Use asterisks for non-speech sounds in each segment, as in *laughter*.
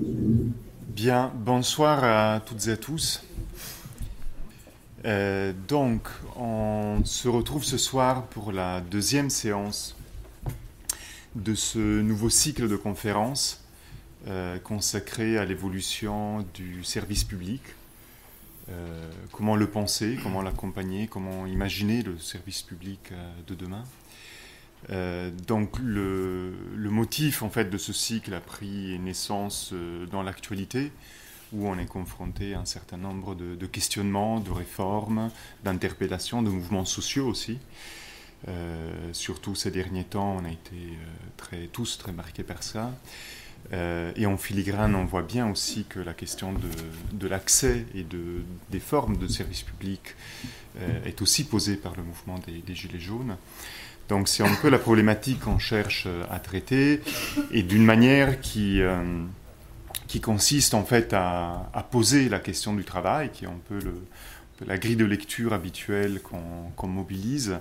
Bien, bonsoir à toutes et à tous. Euh, donc, on se retrouve ce soir pour la deuxième séance de ce nouveau cycle de conférences euh, consacré à l'évolution du service public. Euh, comment le penser, comment l'accompagner, comment imaginer le service public de demain. Donc le, motif en fait de ce cycle a pris naissance dans l'actualité où on est confronté à un certain nombre de, questionnements, de réformes, d'interpellations, de mouvements sociaux aussi. Euh, surtout ces derniers temps, on a été euh, très, tous très marqués par ça. Euh, et en filigrane, on voit bien aussi que la question de, l'accès et de, des formes de services publics est aussi posée par le mouvement des Gilets jaunes. Donc c'est un peu la problématique qu'on cherche à traiter et d'une manière qui qui consiste en fait à, poser la question du travail, qui est un peu, la grille de lecture habituelle qu'on mobilise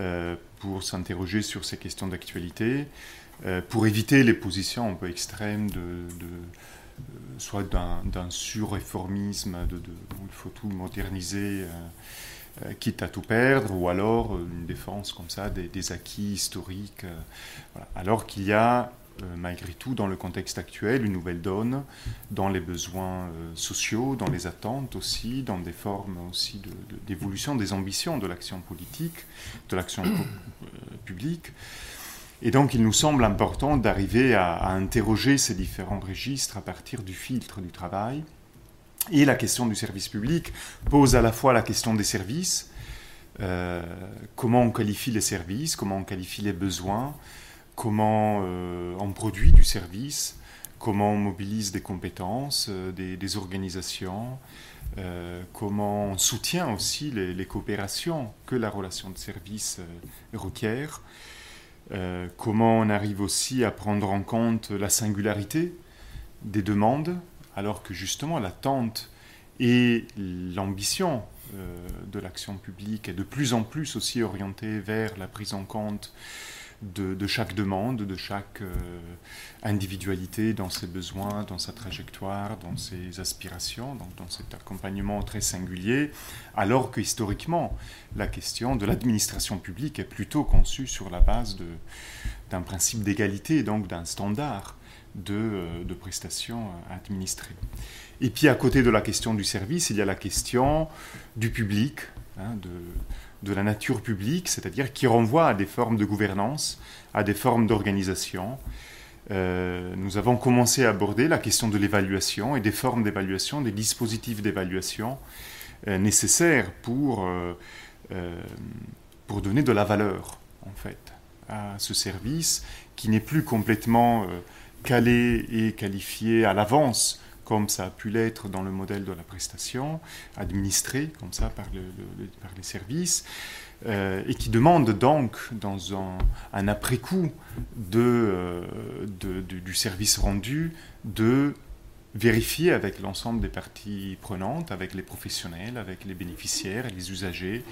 euh, pour s'interroger sur ces questions d'actualité, euh, pour éviter les positions un peu extrêmes de, euh, soit d'un surréformisme, de, où il faut tout moderniser. Quitte à tout perdre, ou alors une défense comme ça des, acquis historiques, alors qu'il y a euh, malgré tout, dans le contexte actuel, une nouvelle donne, dans les besoins euh, sociaux, dans les attentes aussi, dans des formes aussi d'évolution des ambitions de l'action politique, de l'action euh, publique. Et donc, il nous semble important d'arriver à, interroger ces différents registres à partir du filtre du travail. Et la question du service public pose à la fois la question des services, comment on qualifie les services, comment on qualifie les besoins, comment euh, on produit du service, comment on mobilise des compétences, euh, des, organisations, euh, comment on soutient aussi les, coopérations que la relation de service requiert, comment on arrive aussi à prendre en compte la singularité des demandes, alors que justement l'attente et l'ambition de l'action publique est de plus en plus aussi orientée vers la prise en compte de, chaque demande, de chaque euh, individualité dans ses besoins, dans sa trajectoire, dans ses aspirations, donc dans cet accompagnement très singulier, alors que historiquement, la question de l'administration publique est plutôt conçue sur la base d'un principe d'égalité, donc d'un standard de, euh, de prestations administrées. Et puis à côté de la question du service, il y a la question du public, hein, de, la nature publique, c'est-à-dire qui renvoie à des formes de gouvernance, à des formes d'organisation. Euh, nous avons commencé à aborder la question de l'évaluation et des formes d'évaluation, des dispositifs d'évaluation euh, nécessaires pour, euh, pour donner de la valeur, en fait, à ce service qui n'est plus complètement calé et qualifié à l'avance comme ça a pu l'être dans le modèle de la prestation, administré comme ça par, les services, euh, et qui demande donc, dans un, après-coup euh, du service rendu, de vérifier avec l'ensemble des parties prenantes, avec les professionnels, avec les bénéficiaires les usagers,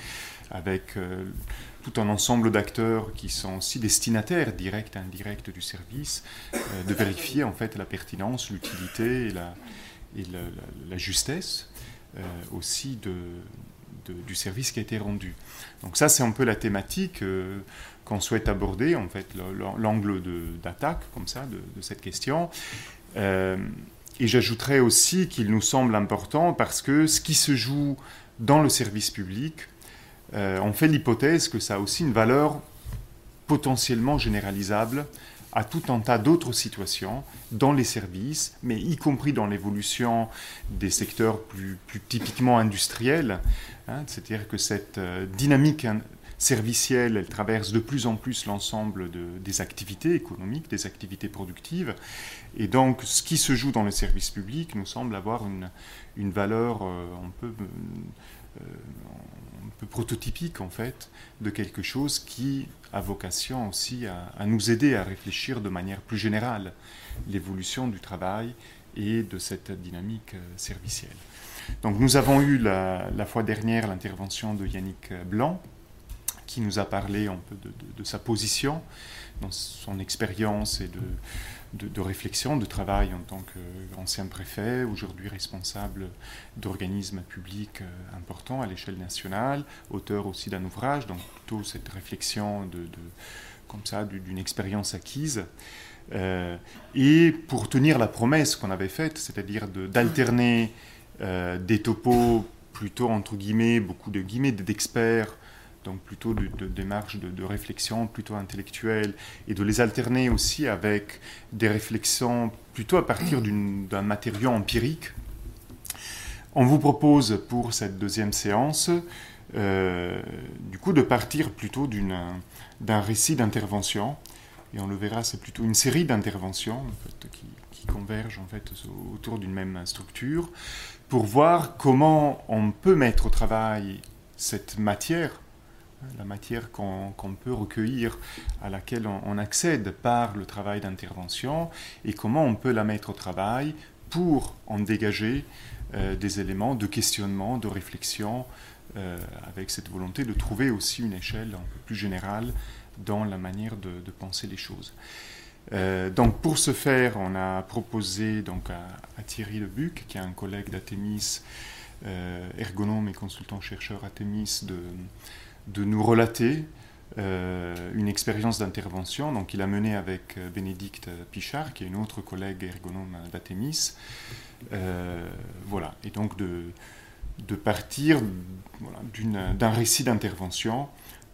avec euh, tout un ensemble d'acteurs qui sont aussi destinataires directs et indirects du service, euh, de vérifier en fait la pertinence, l'utilité et la, justesse euh, aussi du service qui a été rendu. Donc ça, c'est un peu la thématique qu'on souhaite aborder, en fait, l'angle d'attaque, comme ça, de, cette question. et j'ajouterais aussi qu'il nous semble important parce que ce qui se joue dans le service public, euh, on fait l'hypothèse que ça a aussi une valeur potentiellement généralisable à tout un tas d'autres situations dans les services, mais y compris dans l'évolution des secteurs plus, typiquement industriels. Hein. C'est-à-dire que cette euh, dynamique servicielle, elle traverse de plus en plus l'ensemble des activités économiques, des activités productives. Et donc, ce qui se joue dans le service public nous semble avoir une, valeur, euh, on peut prototypique en fait de quelque chose qui a vocation aussi à, nous aider à réfléchir de manière plus générale l'évolution du travail et de cette dynamique euh, servicielle. Donc nous avons eu la, fois dernière l'intervention de Yannick Blanc qui nous a parlé un peu de, sa position, dans son expérience et de, de, réflexion, de travail en tant qu'ancien préfet, aujourd'hui responsable d'organismes publics euh, importants à l'échelle nationale, auteur aussi d'un ouvrage, donc plutôt cette réflexion de, comme ça d'une expérience acquise. Euh, et pour tenir la promesse qu'on avait faite, c'est-à-dire d'alterner euh, des topos plutôt entre guillemets, beaucoup de guillemets d'experts donc plutôt de, démarches de, réflexion plutôt intellectuelle, et de les alterner aussi avec des réflexions plutôt à partir d'un matériau empirique. On vous propose pour cette deuxième séance, euh, du coup, de partir plutôt d'un récit d'intervention, et on le verra, c'est plutôt une série d'interventions qui, qui, convergent en fait autour d'une même structure, pour voir comment on peut mettre au travail cette matière la matière qu'on peut recueillir, à laquelle on, accède par le travail d'intervention, et comment on peut la mettre au travail pour en dégager euh, des éléments de questionnement, de réflexion, euh, avec cette volonté de trouver aussi une échelle un peu plus générale dans la manière de, penser les choses. Euh, donc pour ce faire, on a proposé donc à, Thierry Lebuc, qui est un collègue d'Athémis, ergonome et consultant chercheur Athémis, de, de nous relater euh, une expérience d'intervention. Donc, il a mené avec euh, Bénédicte Pichard, qui est une autre collègue ergonome d'Athémis. Euh, voilà. Et donc, de, de partir d'un récit d'intervention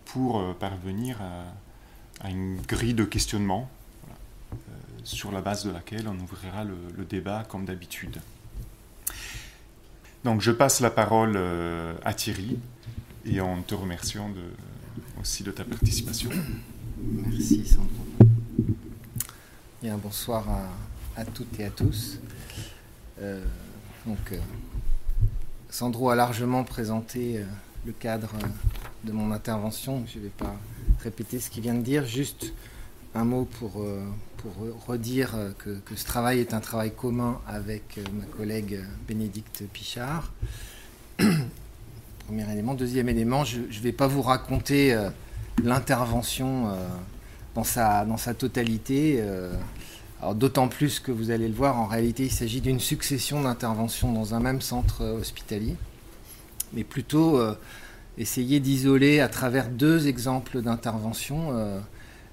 pour parvenir à, une grille de questionnement sur la base de laquelle on ouvrira le, le débat comme d'habitude. Donc, je passe la parole à Thierry et en te remerciant aussi de ta participation. Merci Sandro. Bien, bonsoir à, toutes et à tous. Euh, donc, euh, Sandro a largement présenté euh, le cadre de mon intervention. Je ne vais pas répéter ce qu'il vient de dire, juste un mot pour, pour redire que, ce travail est un travail commun avec ma collègue Bénédicte Pichard premier élément. Deuxième élément, je ne vais pas vous raconter euh, l'intervention euh, dans, sa, dans sa totalité. Euh, d'autant plus que vous allez le voir, en réalité, il s'agit d'une succession d'interventions dans un même centre hospitalier, mais plutôt essayer d'isoler à travers deux exemples d'intervention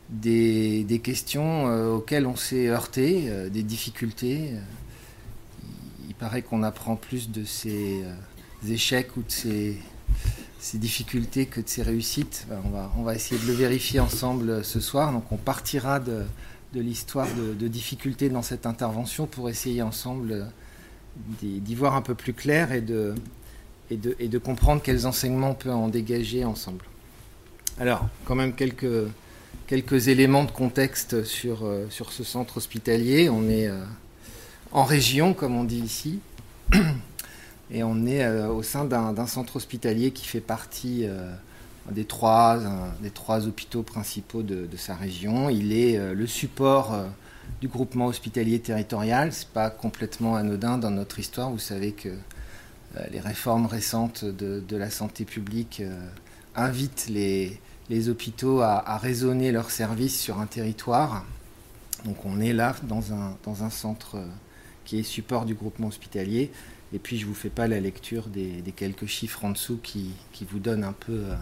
des, des, questions auxquelles on s'est heurté, des difficultés. il paraît qu'on apprend plus de ces échecs ou de ces, difficultés que de ces réussites. Ben, on va, essayer de le vérifier ensemble euh, ce soir. Donc on partira de, l'histoire de, difficultés dans cette intervention pour essayer ensemble euh, d'y voir un peu plus clair et de, comprendre quels enseignements on peut en dégager ensemble. Alors, quand même quelques, éléments de contexte euh, sur ce centre hospitalier. On est en région, comme on dit ici. *clears throat* Et on est euh, au sein d'un centre hospitalier qui fait partie euh, des, trois, des trois hôpitaux principaux de, sa région. Il est euh, le support du groupement hospitalier territorial. Ce n'est pas complètement anodin dans notre histoire. Vous savez que les réformes récentes de, la santé publique invitent les, les hôpitaux à, à, raisonner leurs services sur un territoire. Donc on est là dans un, dans un centre qui est support du groupement hospitalier. Et puis je ne vous fais pas la lecture des, quelques chiffres en dessous qui, vous donnent un peu euh,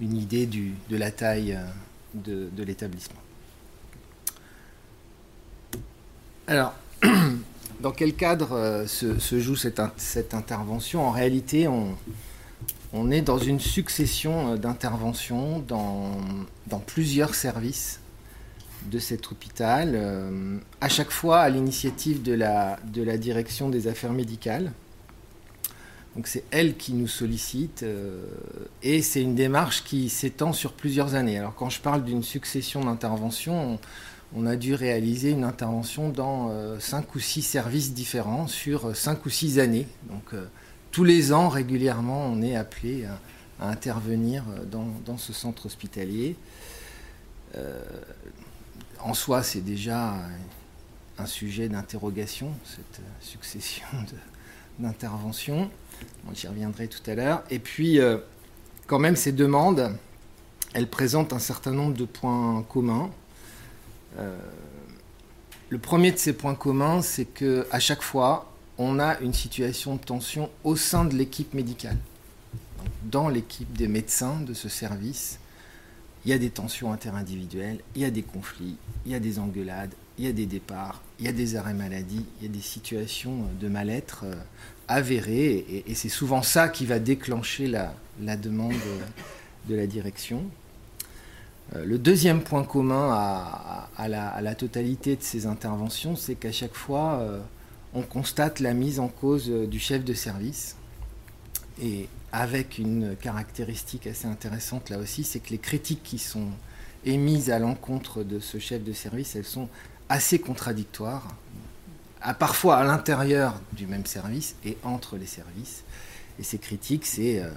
une idée de la taille euh, de, l'établissement. Alors, *clears throat* dans quel cadre euh, se, joue cette, intervention? En réalité, on, est dans une succession d'interventions dans, plusieurs services de cet hôpital, euh, à chaque fois à l'initiative de la, direction des affaires médicales. Donc c'est elle qui nous sollicite euh, et c'est une démarche qui s'étend sur plusieurs années. Alors quand je parle d'une succession d'interventions, on, a dû réaliser une intervention dans euh, cinq ou six services différents sur cinq ou six années. Donc tous les ans, régulièrement, on est appelé à, intervenir dans, ce centre hospitalier en soi, c'est déjà un sujet d'interrogation, cette succession d'interventions. J'y reviendrai tout à l'heure. Et puis, euh, quand même, ces demandes, elles présentent un certain nombre de points communs. Euh, Le premier de ces points communs, c'est que à chaque fois, on a une situation de tension au sein de l'équipe médicale. dans l'équipe des médecins de ce service, il y a des tensions interindividuelles, il y a des conflits, il y a des engueulades, il y a des départs, il y a des arrêts maladie, il y a des situations de mal-être euh, avérées, et, c'est souvent ça qui va déclencher la, demande de la direction. Euh, le deuxième point commun à, la, totalité de ces interventions, c'est qu'à chaque fois, euh, on constate la mise en cause du chef de service. Et avec une caractéristique assez intéressante là aussi, c'est que les critiques qui sont émises à l'encontre de ce chef de service, elles sont assez contradictoires, à parfois à l'intérieur du même service et entre les services. Et ces critiques, c'est euh,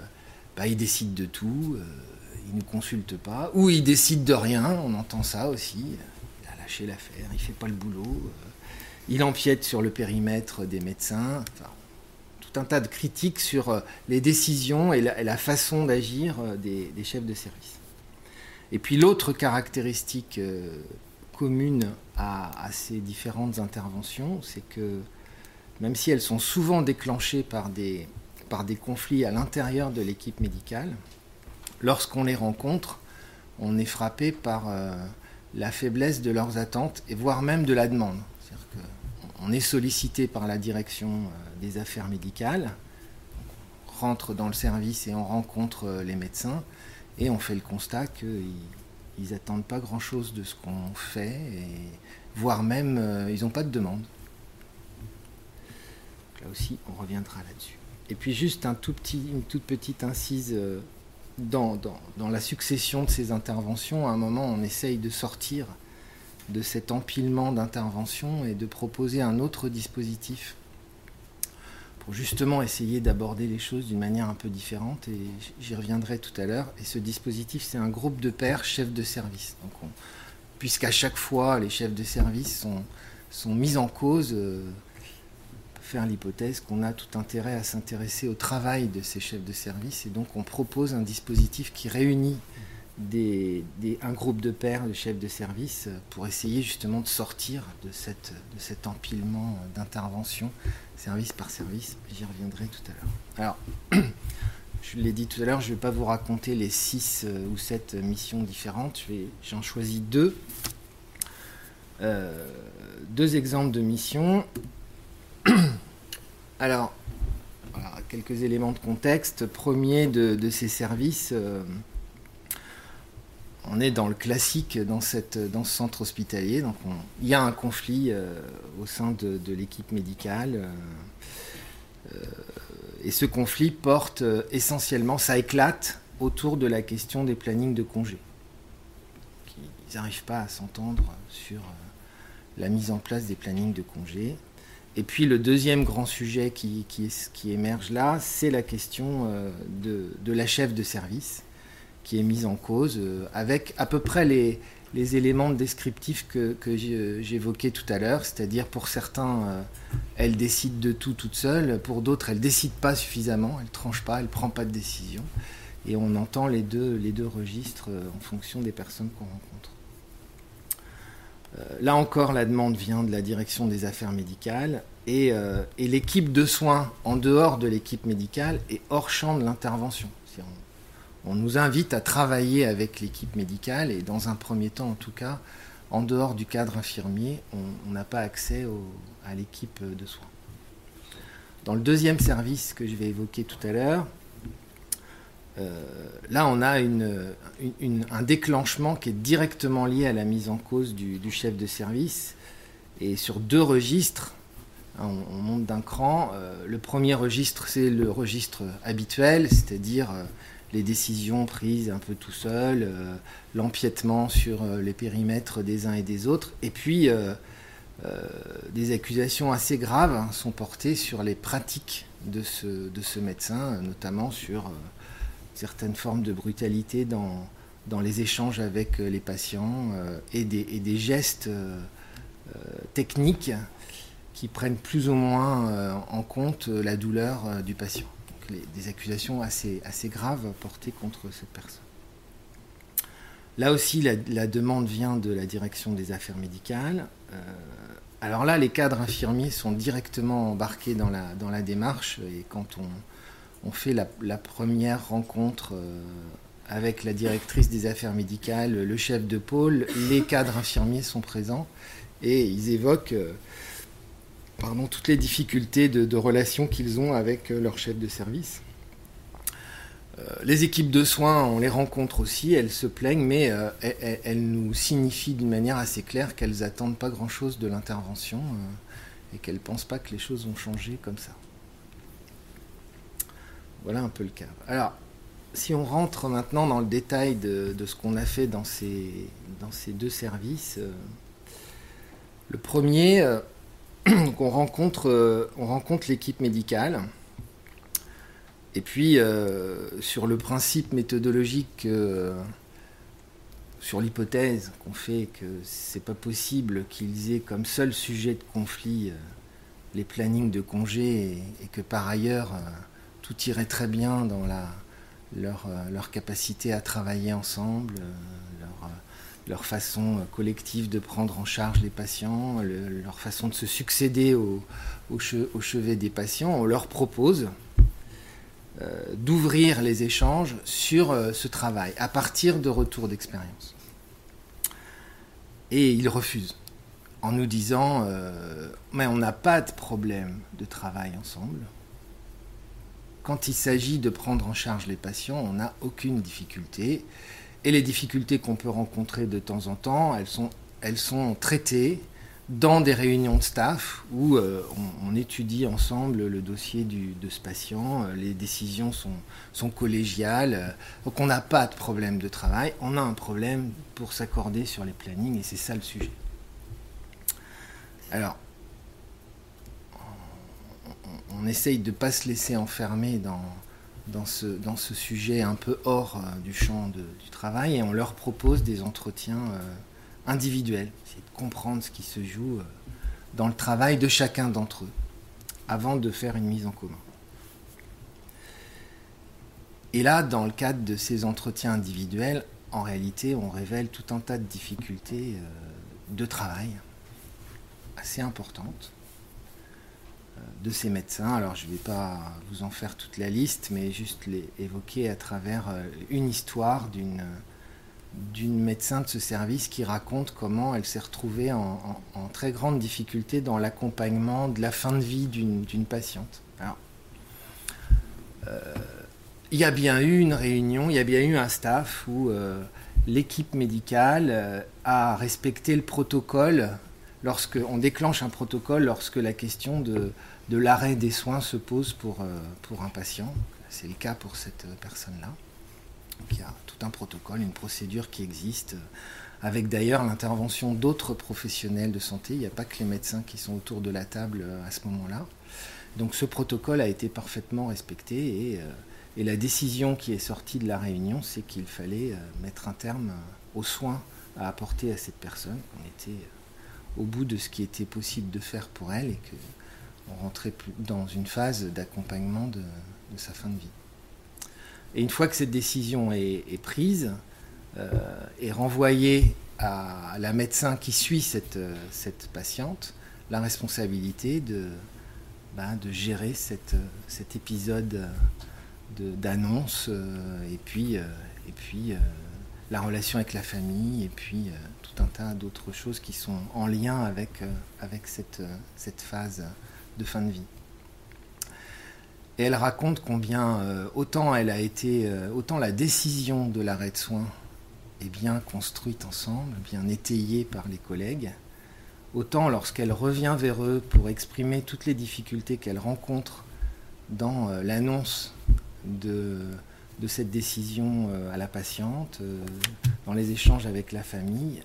bah, il décide de tout, euh, il ne consulte pas, ou il décide de rien, on entend ça aussi. Il a lâché l'affaire, il fait pas le boulot, euh, il empiète sur le périmètre des médecins. Un tas de critiques sur les décisions et la, façon d'agir des, des, chefs de service. Et puis l'autre caractéristique commune à, ces différentes interventions, c'est que même si elles sont souvent déclenchées par des, par des conflits à l'intérieur de l'équipe médicale, lorsqu'on les rencontre, on est frappé par euh, la faiblesse de leurs attentes et voire même de la demande. C'est-à-dire qu'on est sollicité par la direction euh, des affaires médicales, on rentre dans le service et on rencontre euh, les médecins et on fait le constat qu'ils ils n'attendent pas grand-chose de ce qu'on fait, voire même, euh, ils n'ont pas de demande. là aussi, on reviendra là-dessus. Et puis juste une toute petite incise euh, dans, la succession de ces interventions. À un moment, on essaye de sortir de cet empilement d'interventions et de proposer un autre dispositif pour justement essayer d'aborder les choses d'une manière un peu différente, et j'y reviendrai tout à l'heure. Et ce dispositif, c'est un groupe de pairs chefs de service. Donc puisqu'à chaque fois, les chefs de service sont, mis en cause, euh, faire l'hypothèse qu'on a tout intérêt à s'intéresser au travail de ces chefs de service, et donc on propose un dispositif qui réunit un groupe de pairs, de chefs de service, pour essayer justement de sortir de, cet empilement d'intervention, service par service. J'y reviendrai tout à l'heure. Alors, *clears throat* je l'ai dit tout à l'heure, je ne vais pas vous raconter les six euh, ou sept missions différentes. J'en choisis deux. Euh, deux exemples de missions. *clears throat* Alors, quelques éléments de contexte. Premier de, ces services. Euh, on est dans le classique dans, ce centre hospitalier. Donc il y a un conflit euh, au sein de, l'équipe médicale. Euh, euh, et ce conflit porte essentiellement, ça éclate autour de la question des plannings de congés. Ils n'arrivent pas à s'entendre sur la mise en place des plannings de congés. Et puis le deuxième grand sujet qui, émerge là, c'est la question de, la chef de service qui est mise en cause, euh, avec à peu près les, les éléments descriptifs que, que j'évoquais tout à l'heure, c'est-à-dire pour certains, euh, elle décide de tout toute seule, pour d'autres, elle décide pas suffisamment, elle tranche pas, elle prend pas de décision, et on entend les deux, les deux registres euh, en fonction des personnes qu'on rencontre. là encore, la demande vient de la direction des affaires médicales, et, et l'équipe de soins en dehors de l'équipe médicale est hors champ de l'intervention on nous invite à travailler avec l'équipe médicale et dans un premier temps en tout cas, en dehors du cadre infirmier, on n'a pas accès à l'équipe de soins. Dans le deuxième service que je vais évoquer tout à l'heure, euh, là on a un déclenchement qui est directement lié à la mise en cause du, chef de service et sur deux registres. Hein, on, monte d'un cran. Euh, le premier registre, c'est le registre habituel, c'est-à-dire euh, les décisions prises un peu tout seul, euh, l'empiètement sur euh, les périmètres des uns et des autres, et puis euh, des accusations assez graves hein, sont portées sur les pratiques de ce, de ce médecin, notamment sur certaines formes de brutalité dans, les échanges avec les patients et et, des, gestes techniques qui prennent plus ou moins en compte la douleur du patient des accusations assez, assez graves portées contre cette personne. Là aussi, la, demande vient de la direction des affaires médicales, euh, Alors là, les cadres infirmiers sont directement embarqués dans la, dans la démarche et quand on, on fait la, première rencontre euh, avec la directrice des affaires médicales, le chef de pôle, les cadres infirmiers sont présents et ils évoquent euh, pardon, toutes les difficultés de, de relation qu'ils ont avec euh, leur chef de service. Euh, les équipes de soins, on les rencontre aussi, elles se plaignent, mais euh, elles, nous signifient d'une manière assez claire qu'elles n'attendent pas grand-chose de l'intervention et qu'elles ne pensent pas que les choses vont changer comme ça. Voilà un peu le cas. Alors, si on rentre maintenant dans le détail de, ce qu'on a fait dans ces deux services, le premier, *clears throat* on rencontre, on rencontre l'équipe médicale. Et puis, euh, sur le principe méthodologique, euh, sur l'hypothèse qu'on fait que c'est pas possible qu'ils aient comme seul sujet de conflit euh, les plannings de congés et, que par ailleurs tout irait très bien dans leur, capacité à travailler ensemble, leur, façon collective de prendre en charge les patients, leur façon de se succéder au, chevet des patients, on leur propose euh, d'ouvrir les échanges sur euh, ce travail à partir de retours d'expérience. Et ils refusent en nous disant euh, mais on n'a pas de problème de travail ensemble. Quand il s'agit de prendre en charge les patients, on n'a aucune difficulté. Et les difficultés qu'on peut rencontrer de temps en temps, elles sont, elles sont traitées dans des réunions de staff où euh, on, étudie ensemble le dossier de ce patient, euh, les décisions sont, sont collégiales, euh, donc on n'a pas de problème de travail, on a un problème pour s'accorder sur les plannings et c'est ça le sujet. Alors, on, essaye de ne pas se laisser enfermer dans, dans, ce, dans ce sujet un peu hors du champ du travail et on leur propose des entretiens individuel, c'est de comprendre ce qui se joue euh, dans le travail de chacun d'entre eux, avant de faire une mise en commun. Et là, dans le cadre de ces entretiens individuels, en réalité, on révèle tout un tas de difficultés euh, de travail assez importantes euh, de ces médecins. Alors, je ne vais pas vous en faire toute la liste, mais juste les évoquer à travers une histoire d'une d'une médecin de ce service qui raconte comment elle s'est retrouvée en, très grande difficulté dans l'accompagnement de la fin de vie d'une patiente. Euh, il y a bien eu une réunion, il y a bien eu un staff où euh, l'équipe médicale euh, a respecté le protocole lorsque on déclenche un protocole lorsque la question de, l'arrêt des soins se pose pour, pour un patient. C'est le cas pour cette personne-là. il y a un protocole, une procédure qui existe, euh, avec d'ailleurs l'intervention d'autres professionnels de santé. Il n'y a pas que les médecins qui sont autour de la table euh, à ce moment-là. Donc ce protocole a été parfaitement respecté et, euh, et, la décision qui est sortie de la réunion, c'est qu'il fallait mettre un terme aux soins à apporter à cette personne, qu'on était au bout de ce qui était possible de faire pour elle et qu'on rentrait dans une phase d'accompagnement de sa fin de vie. Et une fois que cette décision est, prise, euh, est renvoyée à la médecin qui suit cette, cette patiente la responsabilité de, ben, de gérer cette, cet épisode d'annonce euh, et puis, euh, et puis la relation avec la famille et puis un tas d'autres choses qui sont en lien avec, avec cette, cette phase de fin de vie. Et elle raconte combien euh, autant elle a été, euh, autant la décision de l'arrêt de soins est bien construite ensemble, bien étayée par les collègues, autant lorsqu'elle revient vers eux pour exprimer toutes les difficultés qu'elle rencontre dans euh, l'annonce de, de, cette décision à la patiente, dans les échanges avec la famille,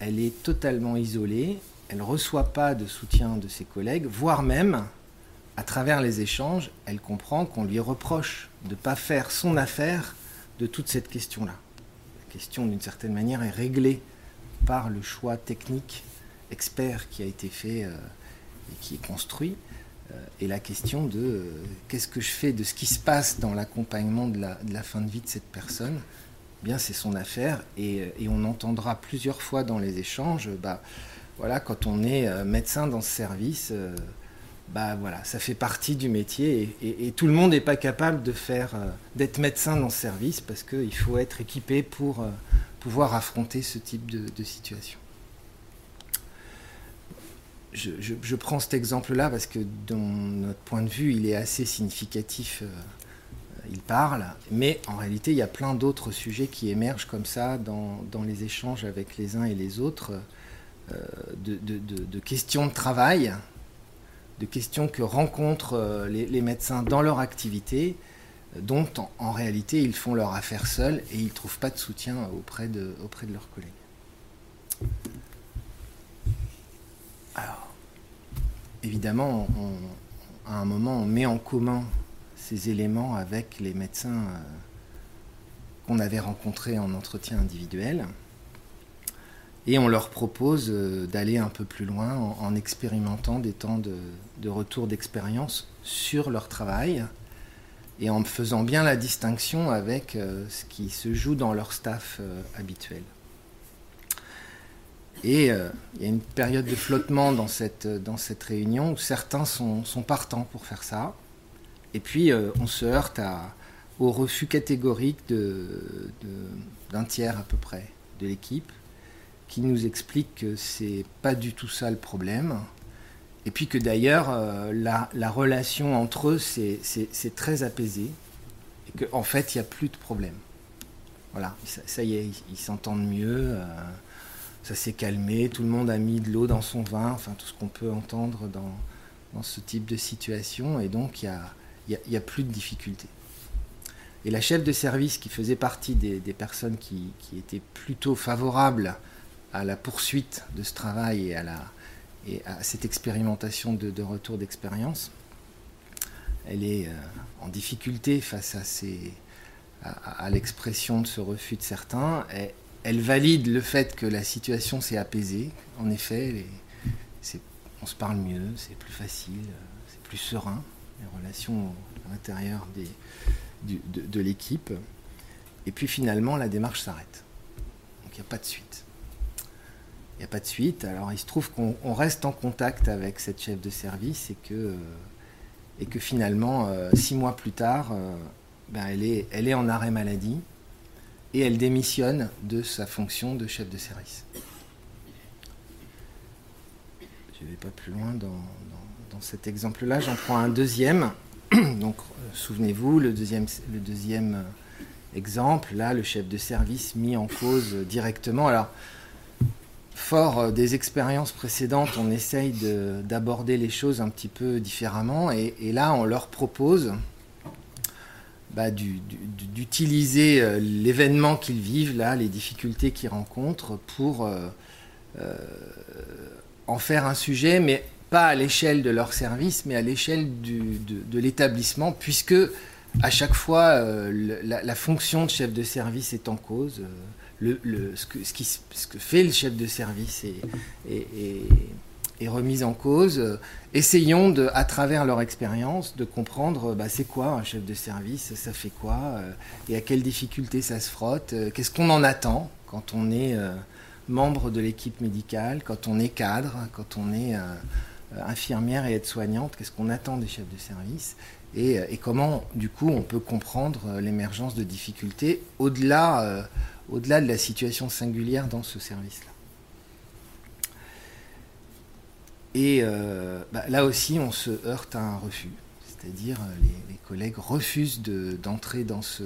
elle est totalement isolée, elle ne reçoit pas de soutien de ses collègues, voire même à travers les échanges, elle comprend qu'on lui reproche de ne pas faire son affaire de toute cette question-là. La question, d'une certaine manière, est réglée par le choix technique expert qui a été fait euh, et qui est construit. Euh, et la question de euh, qu'est-ce que je fais de ce qui se passe dans l'accompagnement de la, fin de vie de cette personne, bien c'est son affaire. Et, on entendra plusieurs fois dans les échanges, bah, voilà, quand on est médecin dans ce service, bah voilà, ça fait partie du métier et, tout le monde n'est pas capable de faire d'être médecin dans ce service parce qu'il faut être équipé pour pouvoir affronter ce type de situation je, prends cet exemple-là parce que, dans notre point de vue, il est assez significatif. Il parle, mais en réalité, il y a plein d'autres sujets qui émergent comme ça dans, les échanges avec les uns et les autres, euh, de, questions de travail, de questions que rencontrent euh, les, médecins dans leur activité, dont en, réalité ils font leur affaire seuls et ils ne trouvent pas de soutien auprès de, auprès de leurs collègues. Alors, évidemment, à un moment, on met en commun ces éléments avec les médecins euh, qu'on avait rencontrés en entretien individuel. Et on leur propose euh, d'aller un peu plus loin en, expérimentant des temps de retour d'expérience sur leur travail et en faisant bien la distinction avec euh, ce qui se joue dans leur staff habituel. Et il y a une période de flottement dans cette, dans cette réunion où certains sont partants pour faire ça. Et puis euh, on se heurte au refus catégorique d'un tiers à peu près de l'équipe qui nous explique que c'est pas du tout ça le problème. Et puis que d'ailleurs euh, la, la, relation entre eux c'est très apaisé et qu'en en fait il n'y a plus de problème. Voilà, ça, y est, ils s'entendent mieux ça s'est calmé, tout le monde a mis de l'eau dans son vin, enfin tout ce qu'on peut entendre dans, dans, ce type de situation, et donc il n'y a, y a, plus de difficultés. Et la chef de service qui faisait partie des, personnes qui, étaient plutôt favorables à la poursuite de ce travail et à, cette expérimentation de, retour d'expérience, elle est euh, en difficulté face à, l'expression de ce refus de certains. Elle valide le fait que la situation s'est apaisée. En effet, on se parle mieux, c'est plus facile, c'est plus serein, les relations à l'intérieur de, l'équipe. Et puis finalement, la démarche s'arrête. Donc il n'y a pas de suite. Il n'y a pas de suite. Alors il se trouve qu'on reste en contact avec cette chef de service et que, que finalement, euh, six mois plus tard, euh, ben, elle, est, elle est en arrêt maladie et elle démissionne de sa fonction de chef de service. Je ne vais pas plus loin dans, cet exemple-là. J'en prends un deuxième. *clears throat* Donc, euh, souvenez-vous, le deuxième, euh, exemple, là, le chef de service mis en cause directement. Alors, fort euh, des expériences précédentes, on essaye d'aborder les choses un petit peu différemment. et là, on leur propose bah, d'utiliser euh, l'événement qu'ils vivent, là, les difficultés qu'ils rencontrent, pour euh, euh, en faire un sujet, mais pas à l'échelle de leur service, mais à l'échelle de, l'établissement, puisque à chaque fois, la, fonction de chef de service est en cause. Le, ce, que, ce, qui, ce, que, fait le chef de service est, est remise en cause. Essayons, de, à travers leur expérience, de comprendre bah, c'est quoi un chef de service, ça fait quoi, euh, et à quelles difficultés ça se frotte, euh, qu'est-ce qu'on en attend quand on est euh, membre de l'équipe médicale, quand on est cadre, quand on est infirmière et aide-soignante, qu'est-ce qu'on attend des chefs de service, et, et, comment, du coup, on peut comprendre l'émergence de difficultés au-delà au-delà de la situation singulière dans ce service-là. Et euh, bah, là aussi, on se heurte à un refus. C'est-à-dire, euh, les, collègues refusent d'entrer dans ce,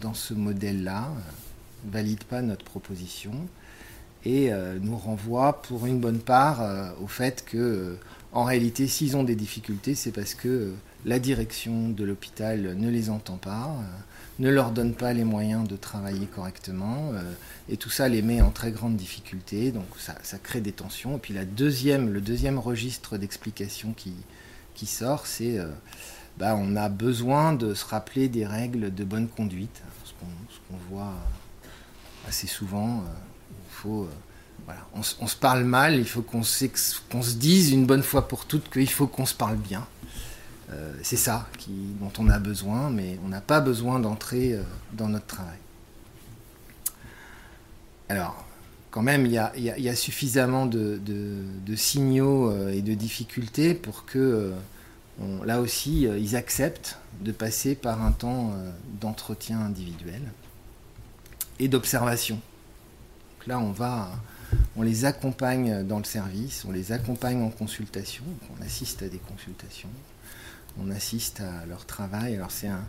dans ce modèle-là, ne euh, valident pas notre proposition et nous renvoient pour une bonne part au fait que, en réalité, s'ils ont des difficultés, c'est parce que la direction de l'hôpital ne les entend pas, ne leur donne pas les moyens de travailler correctement, euh, et tout ça les met en très grande difficulté, donc ça, crée des tensions. Et puis la deuxième, le deuxième registre d'explication qui, qui sort, c'est euh, bah, on a besoin de se rappeler des règles de bonne conduite, ce qu'on voit assez souvent. Euh, faut, voilà, on, se parle mal, il faut qu'on se dise une bonne fois pour toutes qu'il faut qu'on se parle bien. Euh, c'est ça dont on a besoin, mais on n'a pas besoin d'entrer euh, dans notre travail. Alors, quand même, il y a, suffisamment de, signaux et de difficultés pour que, là aussi, ils acceptent de passer par un temps d'entretien individuel et d'observation. Là, on va, on les accompagne dans le service, on les accompagne en consultation, on assiste à des consultations, on assiste à leur travail. Alors c'est un,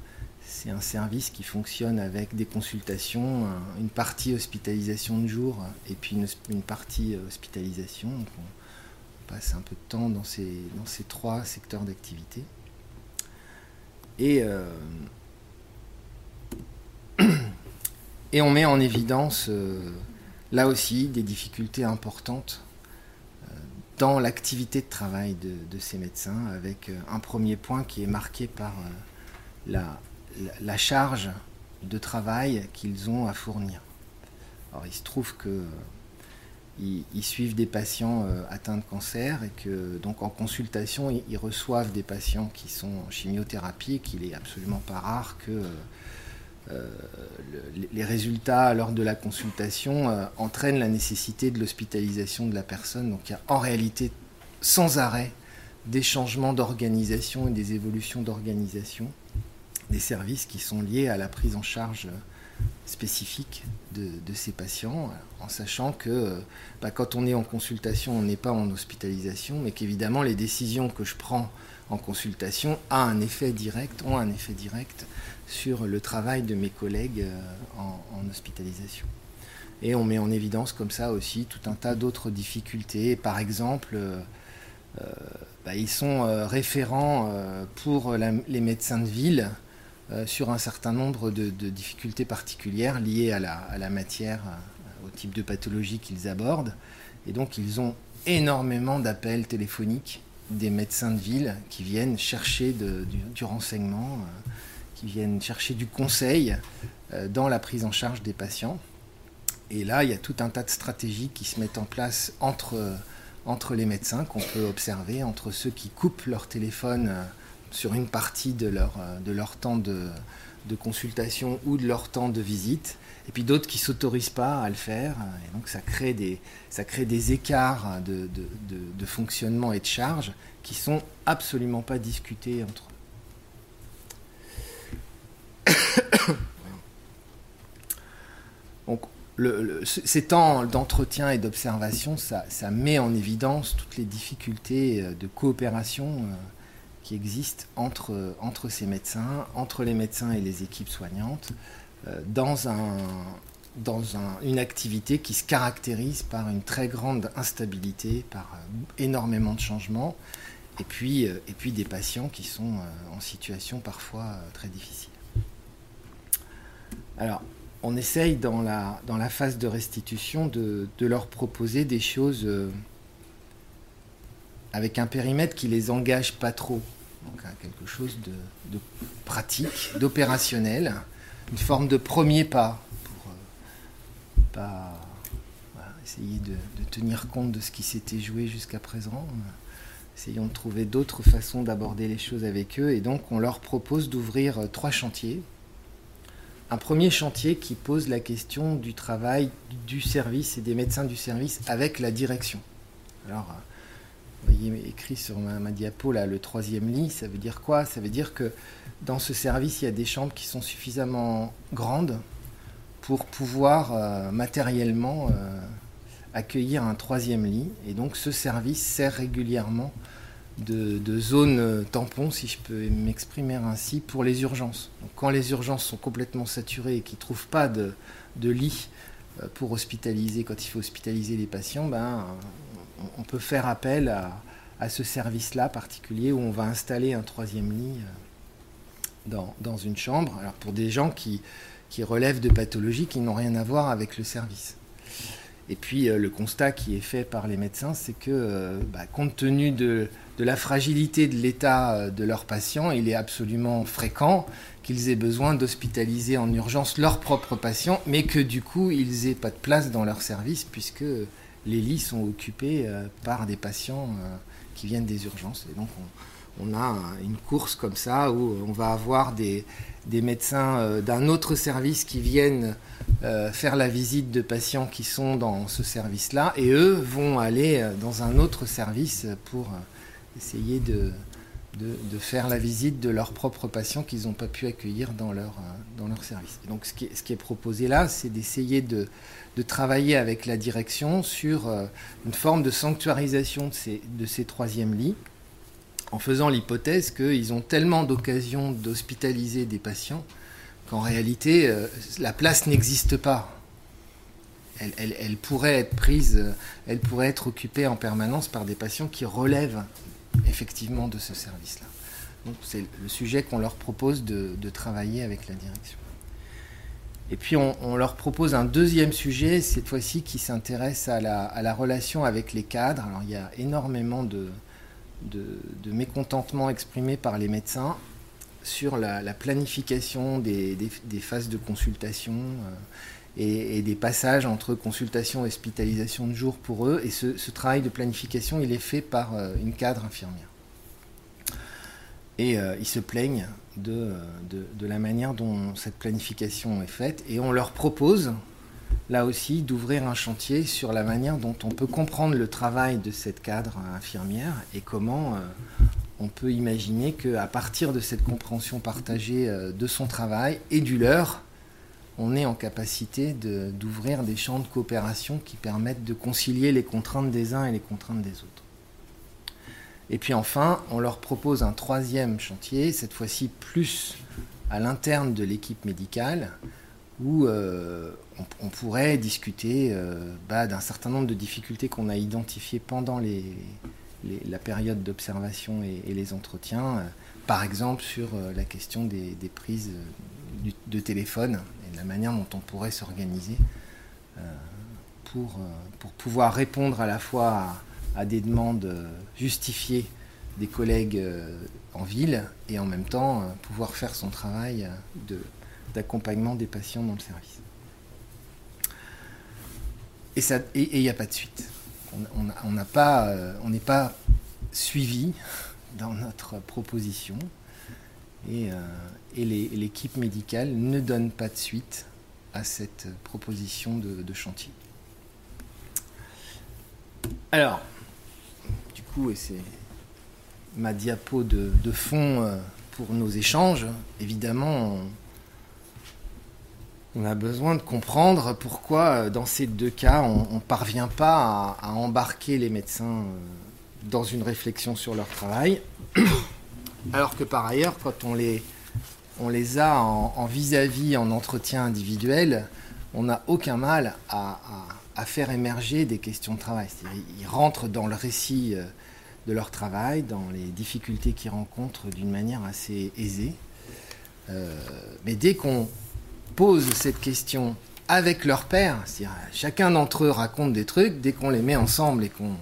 service qui fonctionne avec des consultations, une partie hospitalisation de jour et puis une, partie hospitalisation. on passe un peu de temps dans ces, trois secteurs d'activité. Et, euh, *coughs* et on met en évidence euh, là aussi des difficultés importantes euh, dans l'activité de travail de, ces médecins, avec euh, un premier point qui est marqué par euh, la, charge de travail qu'ils ont à fournir. Il se trouve que ils, suivent des patients atteints de cancer et que donc en consultation ils, reçoivent des patients qui sont en chimiothérapie, qu'il est absolument pas rare que les résultats lors de la consultation euh, entraînent la nécessité de l'hospitalisation de la personne. Donc il y a en réalité sans arrêt des changements d'organisation et des évolutions d'organisation des services qui sont liés à la prise en charge spécifique de, ces patients, en sachant que bah, quand on est en consultation, on n'est pas en hospitalisation, mais qu'évidemment les décisions que je prends en consultation ont un effet direct, ont un effet direct sur le travail de mes collègues euh, en, hospitalisation. Et on met en évidence comme ça aussi tout un tas d'autres difficultés. Par exemple, euh, euh, bah, ils sont référents pour les médecins de ville sur un certain nombre de, difficultés particulières liées à la, à la matière, au type de pathologie qu'ils abordent. Et donc ils ont énormément d'appels téléphoniques des médecins de ville qui viennent chercher du, renseignement viennent chercher du conseil euh, dans la prise en charge des patients. Et là, il y a tout un tas de stratégies qui se mettent en place entre, entre les médecins qu'on peut observer, entre ceux qui coupent leur téléphone euh, sur une partie de leur, euh, de leur temps de, consultation ou de leur temps de visite, et puis d'autres qui ne s'autorisent pas à le faire. Et donc ça crée des, ça crée des écarts de, de, de, fonctionnement et de charge qui sont absolument pas discutés entre *coughs* Donc, ces temps d'entretien et d'observation, ça, met en évidence toutes les difficultés euh, de coopération euh, qui existent entre, entre ces médecins, entre les médecins et les équipes soignantes, euh, dans, un, dans une activité qui se caractérise par une très grande instabilité, par énormément de changements, et puis, et puis des patients qui sont en situation parfois très difficile. Alors, on essaye dans la, phase de restitution de, leur proposer des choses euh, avec un périmètre qui les engage pas trop. Donc quelque chose de, pratique, d'opérationnel, une forme de premier pas pour euh, pas essayer de, de, tenir compte de ce qui s'était joué jusqu'à présent. Essayons de trouver d'autres façons d'aborder les choses avec eux et donc on leur propose d'ouvrir euh, trois chantiers un premier chantier qui pose la question du travail du service et des médecins du service avec la direction. Alors, euh, vous voyez écrit sur ma, diapo là, le troisième lit, ça veut dire quoi? Ça veut dire que dans ce service, il y a des chambres qui sont suffisamment grandes pour pouvoir euh, matériellement euh, accueillir un troisième lit. Et donc ce service sert régulièrement de, zones tampons, si je peux m'exprimer ainsi, pour les urgences. quand les urgences sont complètement saturées et qu'ils ne trouvent pas de, lit euh, pour hospitaliser, quand il faut hospitaliser les patients, ben, on, peut faire appel à, ce service-là particulier où on va installer un troisième lit euh, dans, une chambre, alors pour des gens qui relèvent de pathologies qui n'ont rien à voir avec le service. Et puis euh, le constat qui est fait par les médecins, c'est que euh, bah, compte tenu de, la fragilité de l'état euh, de leurs patients, il est absolument fréquent qu'ils aient besoin d'hospitaliser en urgence leurs propres patients, mais que du coup ils n'aient pas de place dans leur service puisque les lits sont occupés par des patients qui viennent des urgences. Et donc on a une course comme ça où on va avoir des, médecins d'un autre service qui viennent faire la visite de patients qui sont dans ce service-là et eux vont aller dans un autre service pour essayer de, de, faire la visite de leurs propres patients qu'ils n'ont pas pu accueillir dans leur, euh, dans leur service. donc ce qui, est, proposé là, c'est d'essayer de, de, travailler avec la direction sur euh, une forme de sanctuarisation de ces, de ces troisièmes lits, en faisant l'hypothèse qu'ils ont tellement d'occasions d'hospitaliser des patients qu'en réalité, euh, la place n'existe pas. Elle, elle, pourrait être prise, elle pourrait être occupée en permanence par des patients qui relèvent effectivement de ce service-là. Donc c'est le sujet qu'on leur propose de, travailler avec la direction. Et puis on, leur propose un deuxième sujet, cette fois-ci qui s'intéresse à la, relation avec les cadres. Alors il y a énormément de, mécontentement exprimé par les médecins sur la, planification des, phases de consultation. Euh, et, des passages entre consultation et hospitalisation de jour pour eux. Et ce, travail de planification, il est fait par euh, une cadre infirmière. Et euh, ils se plaignent de, de, la manière dont cette planification est faite. Et on leur propose, là aussi, d'ouvrir un chantier sur la manière dont on peut comprendre le travail de cette cadre infirmière et comment euh, on peut imaginer qu'à partir de cette compréhension partagée de son travail et du leur, on est en capacité d'ouvrir des champs de coopération qui permettent de concilier les contraintes des uns et les contraintes des autres. Et puis enfin, on leur propose un troisième chantier, cette fois-ci plus à l'interne de l'équipe médicale, où euh, on, pourrait discuter euh, bah, d'un certain nombre de difficultés qu'on a identifiées pendant la période d'observation et, les entretiens, euh, par exemple sur la question des, prises de téléphone la manière dont on pourrait s'organiser euh, pour, euh, pour pouvoir répondre à la fois à, des demandes euh, justifiées des collègues en ville et en même temps pouvoir faire son travail d'accompagnement des patients dans le service. Et il n'y a pas de suite. On n'est pas, pas suivi *laughs* dans notre proposition. Et, et l'équipe médicale ne donne pas de suite à cette proposition de, chantier. Alors, du coup, et c'est ma diapo de, fond euh, pour nos échanges, évidemment, on, a besoin de comprendre pourquoi, euh, dans ces deux cas, on ne parvient pas à, embarquer les médecins euh, dans une réflexion sur leur travail, *coughs* alors que par ailleurs, quand on les on les a en vis-à-vis, en, entretien individuel, on n'a aucun mal à, faire émerger des questions de travail. Ils rentrent dans le récit euh, de leur travail, dans les difficultés qu'ils rencontrent d'une manière assez aisée. Euh, mais dès qu'on pose cette question avec leur père, c'est-à-dire chacun d'entre eux raconte des trucs, dès qu'on les met ensemble et qu'on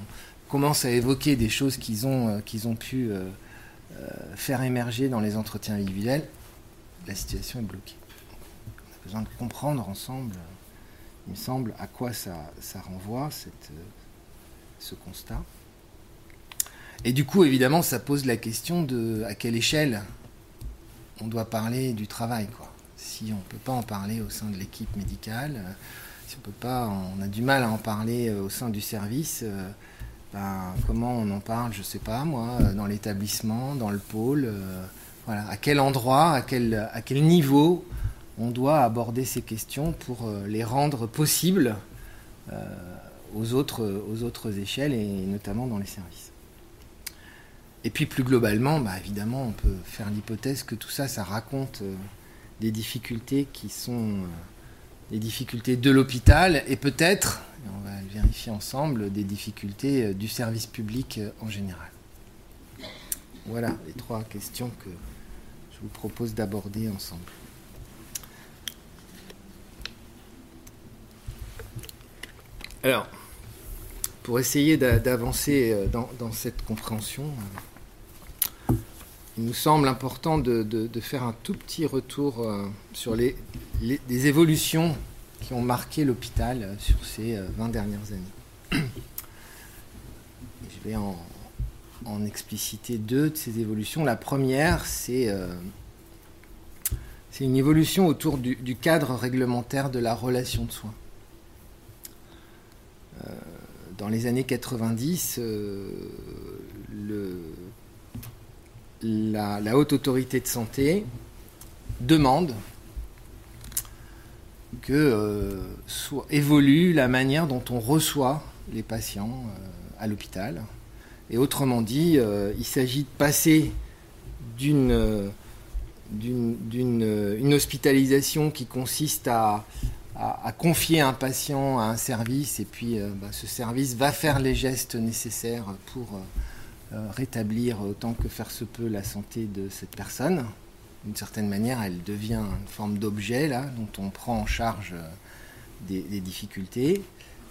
commence à évoquer des choses qu'ils ont, euh, qu'ils ont pu faire émerger dans les entretiens individuels, la situation est bloquée. On a besoin de comprendre ensemble, il me semble, à quoi ça, renvoie, cette, ce constat. Et du coup, évidemment, ça pose la question de à quelle échelle on doit parler du travail. Si on ne peut pas en parler au sein de l'équipe médicale, si on peut pas, on a du mal à en parler euh, au sein du service, euh, ben, comment on en parle, je ne sais pas moi, dans l'établissement, dans le pôle. Euh, à quel endroit, à quel, à quel niveau on doit aborder ces questions pour euh, les rendre possibles euh, aux, autres, aux autres échelles et notamment dans les services. Et puis plus globalement, bah, évidemment, on peut faire l'hypothèse que tout ça, ça raconte euh, des difficultés qui sont des difficultés de l'hôpital et peut-être, on va le vérifier ensemble, des difficultés du service public en général. Voilà les trois questions que vous propose d'aborder ensemble. Alors, pour essayer d'avancer euh, dans, cette compréhension, euh, il nous semble important de, faire un tout petit retour euh, sur les, évolutions qui ont marqué l'hôpital sur ces 20 dernières années. *coughs* Je vais en, en expliciter deux de ces évolutions. La première, c'est euh, une évolution autour du, cadre réglementaire de la relation de soins. Euh, dans les années 90, le, la, haute autorité de santé demande que euh, soit, évolue la manière dont on reçoit les patients euh, à l'hôpital. Et autrement dit, euh, il s'agit de passer d'une d'une hospitalisation qui consiste à, à, confier un patient à un service et puis bah, ce service va faire les gestes nécessaires pour rétablir autant que faire se peut la santé de cette personne d'une certaine manière, elle devient une forme d'objet dont on prend en charge euh, des, difficultés.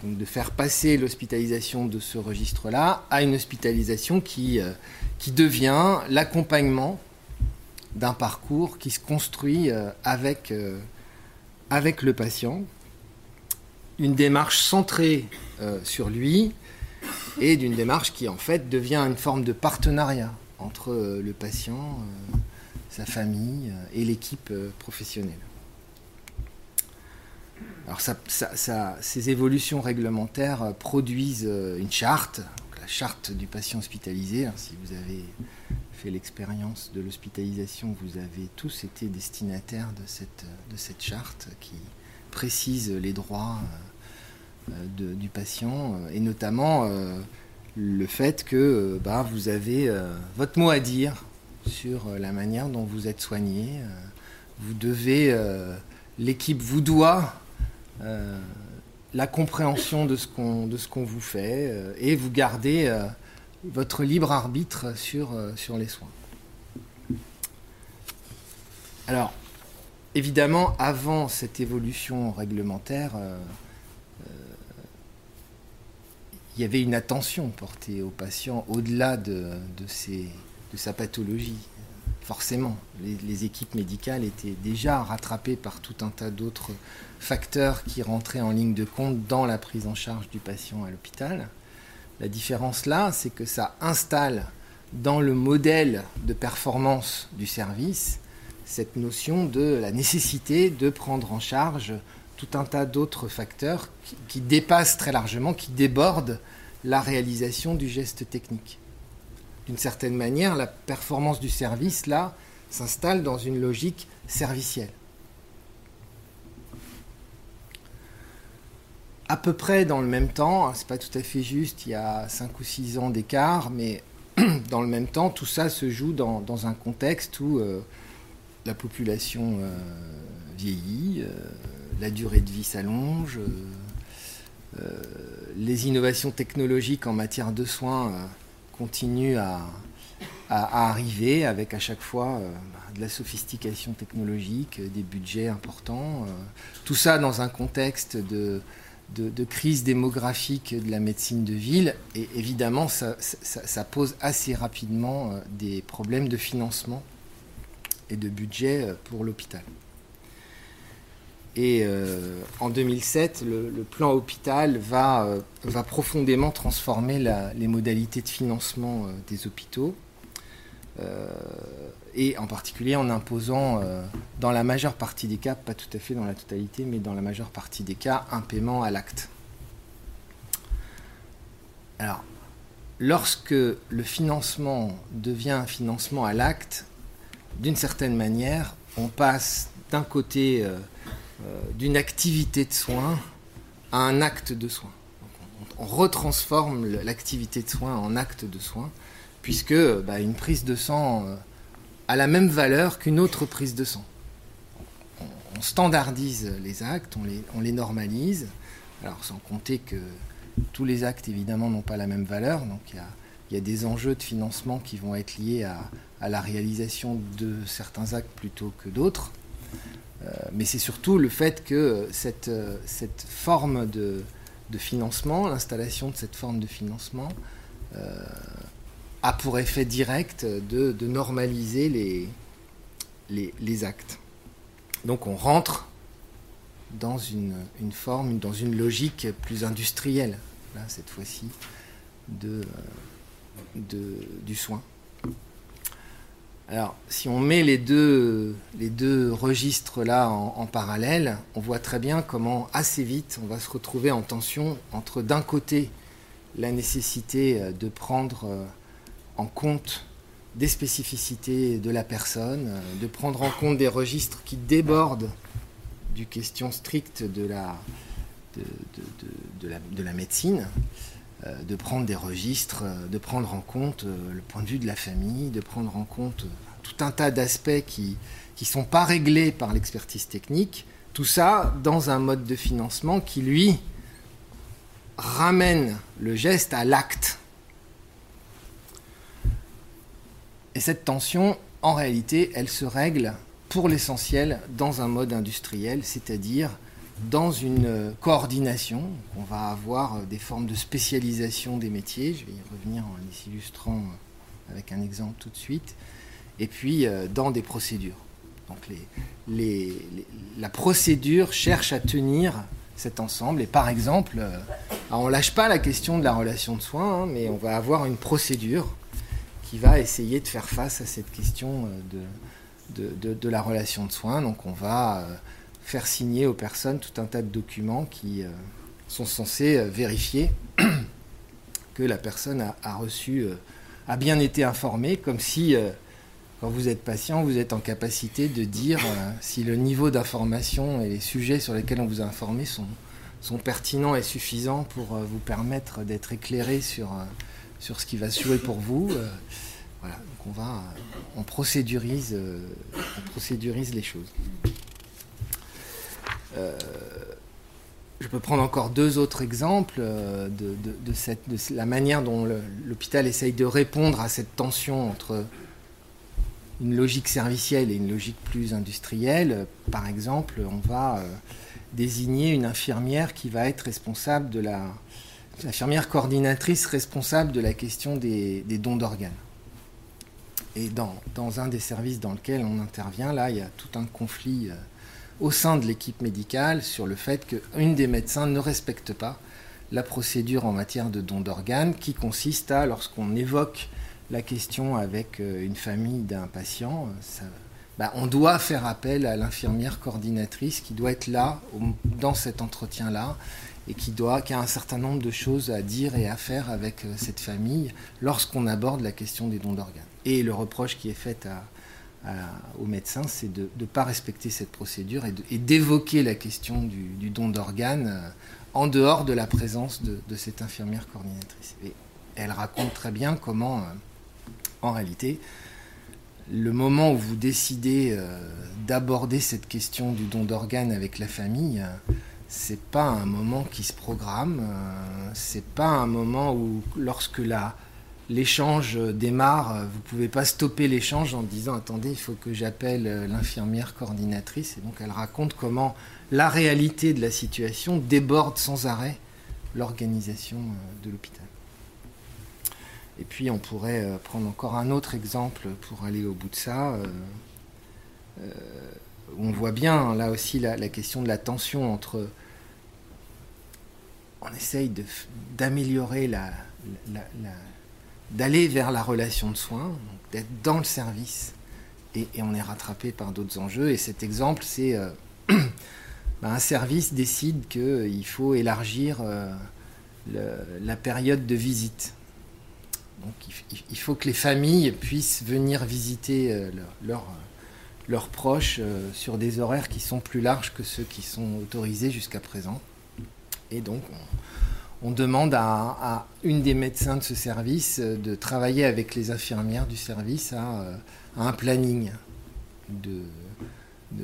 Donc de faire passer l'hospitalisation de ce registre-là à une hospitalisation qui, euh, devient l'accompagnement d'un parcours qui se construit euh, avec, avec le patient, une démarche centrée sur lui et d'une démarche qui en fait devient une forme de partenariat entre le patient sa famille euh, et l'équipe euh, professionnelle. Alors ces évolutions réglementaires euh, produisent une charte, la charte du patient hospitalisé. si vous avez fait l'expérience de l'hospitalisation, vous avez tous été destinataires de cette, de cette charte qui précise les droits du patient et notamment le fait que bah, vous avez votre mot à dire sur euh, la manière dont vous êtes soigné. Euh, vous devez, euh, l'équipe vous doit la compréhension de ce qu'on vous fait et vous gardez votre libre arbitre sur, les soins. Alors, évidemment, avant cette évolution réglementaire, il y avait une attention portée aux patients au-delà de sa pathologie. Forcément, les, équipes médicales étaient déjà rattrapées par tout un tas d'autres facteurs qui rentraient en ligne de compte dans la prise en charge du patient à l'hôpital. La différence là, c'est que ça installe dans le modèle de performance du service cette notion de la nécessité de prendre en charge tout un tas d'autres facteurs qui, dépassent très largement, qui débordent la réalisation du geste technique d'une certaine manière, la performance du service, là, s'installe dans une logique servicielle. À peu près dans le même temps, hein, c'est pas tout à fait juste, il y a 5 ou 6 ans d'écart, mais *clears throat* dans le même temps, tout ça se joue dans, un contexte où euh, la population euh, vieillit, euh, la durée de vie s'allonge, les innovations technologiques en matière de soins continue à, arriver avec à chaque fois bah, de la sophistication technologique, des budgets importants. Tout ça dans un contexte de, de, crise démographique de la médecine de ville. Et évidemment, ça, pose assez rapidement euh, des problèmes de financement et de budget pour l'hôpital. Et euh, en 2007, le, plan hôpital va, euh, profondément transformer les modalités de financement euh, des hôpitaux, et en particulier en imposant, dans la majeure partie des cas, pas tout à fait dans la totalité, mais dans la majeure partie des cas, un paiement à l'acte. Alors, lorsque le financement devient un financement à l'acte, d'une certaine manière, on passe d'un côté euh, d'une activité de soins à un acte de soins. on, retransforme l'activité de soins en acte de soins, puisque bah, une prise de sang euh, a la même valeur qu'une autre prise de sang. On, standardise les actes, on les, normalise, alors sans compter que tous les actes évidemment n'ont pas la même valeur, donc il y a, des enjeux de financement qui vont être liés à, la réalisation de certains actes plutôt que d'autres. Euh, mais c'est surtout le fait que cette, euh, forme de, financement, l'installation de cette forme de financement, a pour effet direct de, de normaliser les, les, les, actes. Donc on rentre dans une, une, forme, dans une logique plus industrielle, là, cette fois-ci, de du soin. Alors, si on met les deux, les deux registres-là en, parallèle, on voit très bien comment assez vite on va se retrouver en tension entre d'un côté la nécessité de prendre euh, en compte des spécificités de la personne, euh, de prendre en compte des registres qui débordent du question stricte de la, de la médecine, euh, de prendre des registres, euh, de prendre en compte le point de vue de la famille, de prendre en compte tout un tas d'aspects qui ne sont pas réglés par l'expertise technique, tout ça dans un mode de financement qui, lui, ramène le geste à l'acte. Et cette tension, en réalité, elle se règle pour l'essentiel dans un mode industriel, c'est-à-dire dans une euh, coordination. On va avoir euh, des formes de spécialisation des métiers. Je vais y revenir en les illustrant euh, avec un exemple tout de suite. Et puis dans des procédures. Donc la procédure cherche à tenir cet ensemble. Et par exemple, on ne lâche pas la question de la relation de soins, hein, mais on va avoir une procédure qui va essayer de faire face à cette question de, de la relation de soins. Donc on va faire signer aux personnes tout un tas de documents qui euh, sont censés euh, vérifier *clears throat* que la personne a, reçu, euh, a bien été informée, comme si, quand vous êtes patient, vous êtes en capacité de dire si le niveau d'information et les sujets sur lesquels on vous a informé sont, sont pertinents et suffisants pour vous permettre d'être éclairé sur, sur ce qui va se jouer pour vous. voilà, donc on va, on procédurise, les choses. Euh, je peux prendre encore deux autres exemples euh, de, la manière dont l'hôpital essaye de répondre à cette tension entre une logique servicielle et une logique plus industrielle. Par exemple, on va euh, désigner une infirmière qui va être responsable de la... L'infirmière coordinatrice responsable de la question des, dons d'organes. Et dans, dans, un des services dans lequel on intervient, là, il y a tout un conflit au sein de l'équipe médicale sur le fait qu'une des médecins ne respecte pas la procédure en matière de don d'organes qui consiste à, lorsqu'on évoque la question avec euh, une famille d'un patient, euh, bah, on doit faire appel à l'infirmière coordinatrice qui doit être là dans cet entretien-là et qui, doit, a un certain nombre de choses à dire et à faire avec euh, cette famille lorsqu'on aborde la question des dons d'organes. Et le reproche qui est fait à, aux médecins, c'est de ne pas respecter cette procédure et d'évoquer la question du, don d'organes euh, en dehors de la présence de, cette infirmière coordinatrice. Et elle raconte très bien comment, euh, en réalité, le moment où vous décidez d'aborder cette question du don d'organes avec la famille, c'est pas un moment qui se programme, c'est pas un moment où, lorsque la, l'échange démarre, vous pouvez pas stopper l'échange en disant attendez, il faut que j'appelle euh, l'infirmière coordinatrice. Et donc elle raconte comment la réalité de la situation déborde sans arrêt l'organisation euh, de l'hôpital. Et puis on pourrait euh, prendre encore un autre exemple pour aller au bout de ça. on voit bien là aussi la, question de la tension entre... On essaye d'améliorer la d'aller vers la relation de soins, d'être dans le service, et, on est rattrapé par d'autres enjeux. Et cet exemple, c'est euh, *clears throat* bah, un service décide qu'il faut élargir euh, la période de visite. Donc il, faut que les familles puissent venir visiter euh, leurs proches sur des horaires qui sont plus larges que ceux qui sont autorisés jusqu'à présent. Et donc on demande à, une des médecins de ce service euh, de travailler avec les infirmières du service à, euh, un planning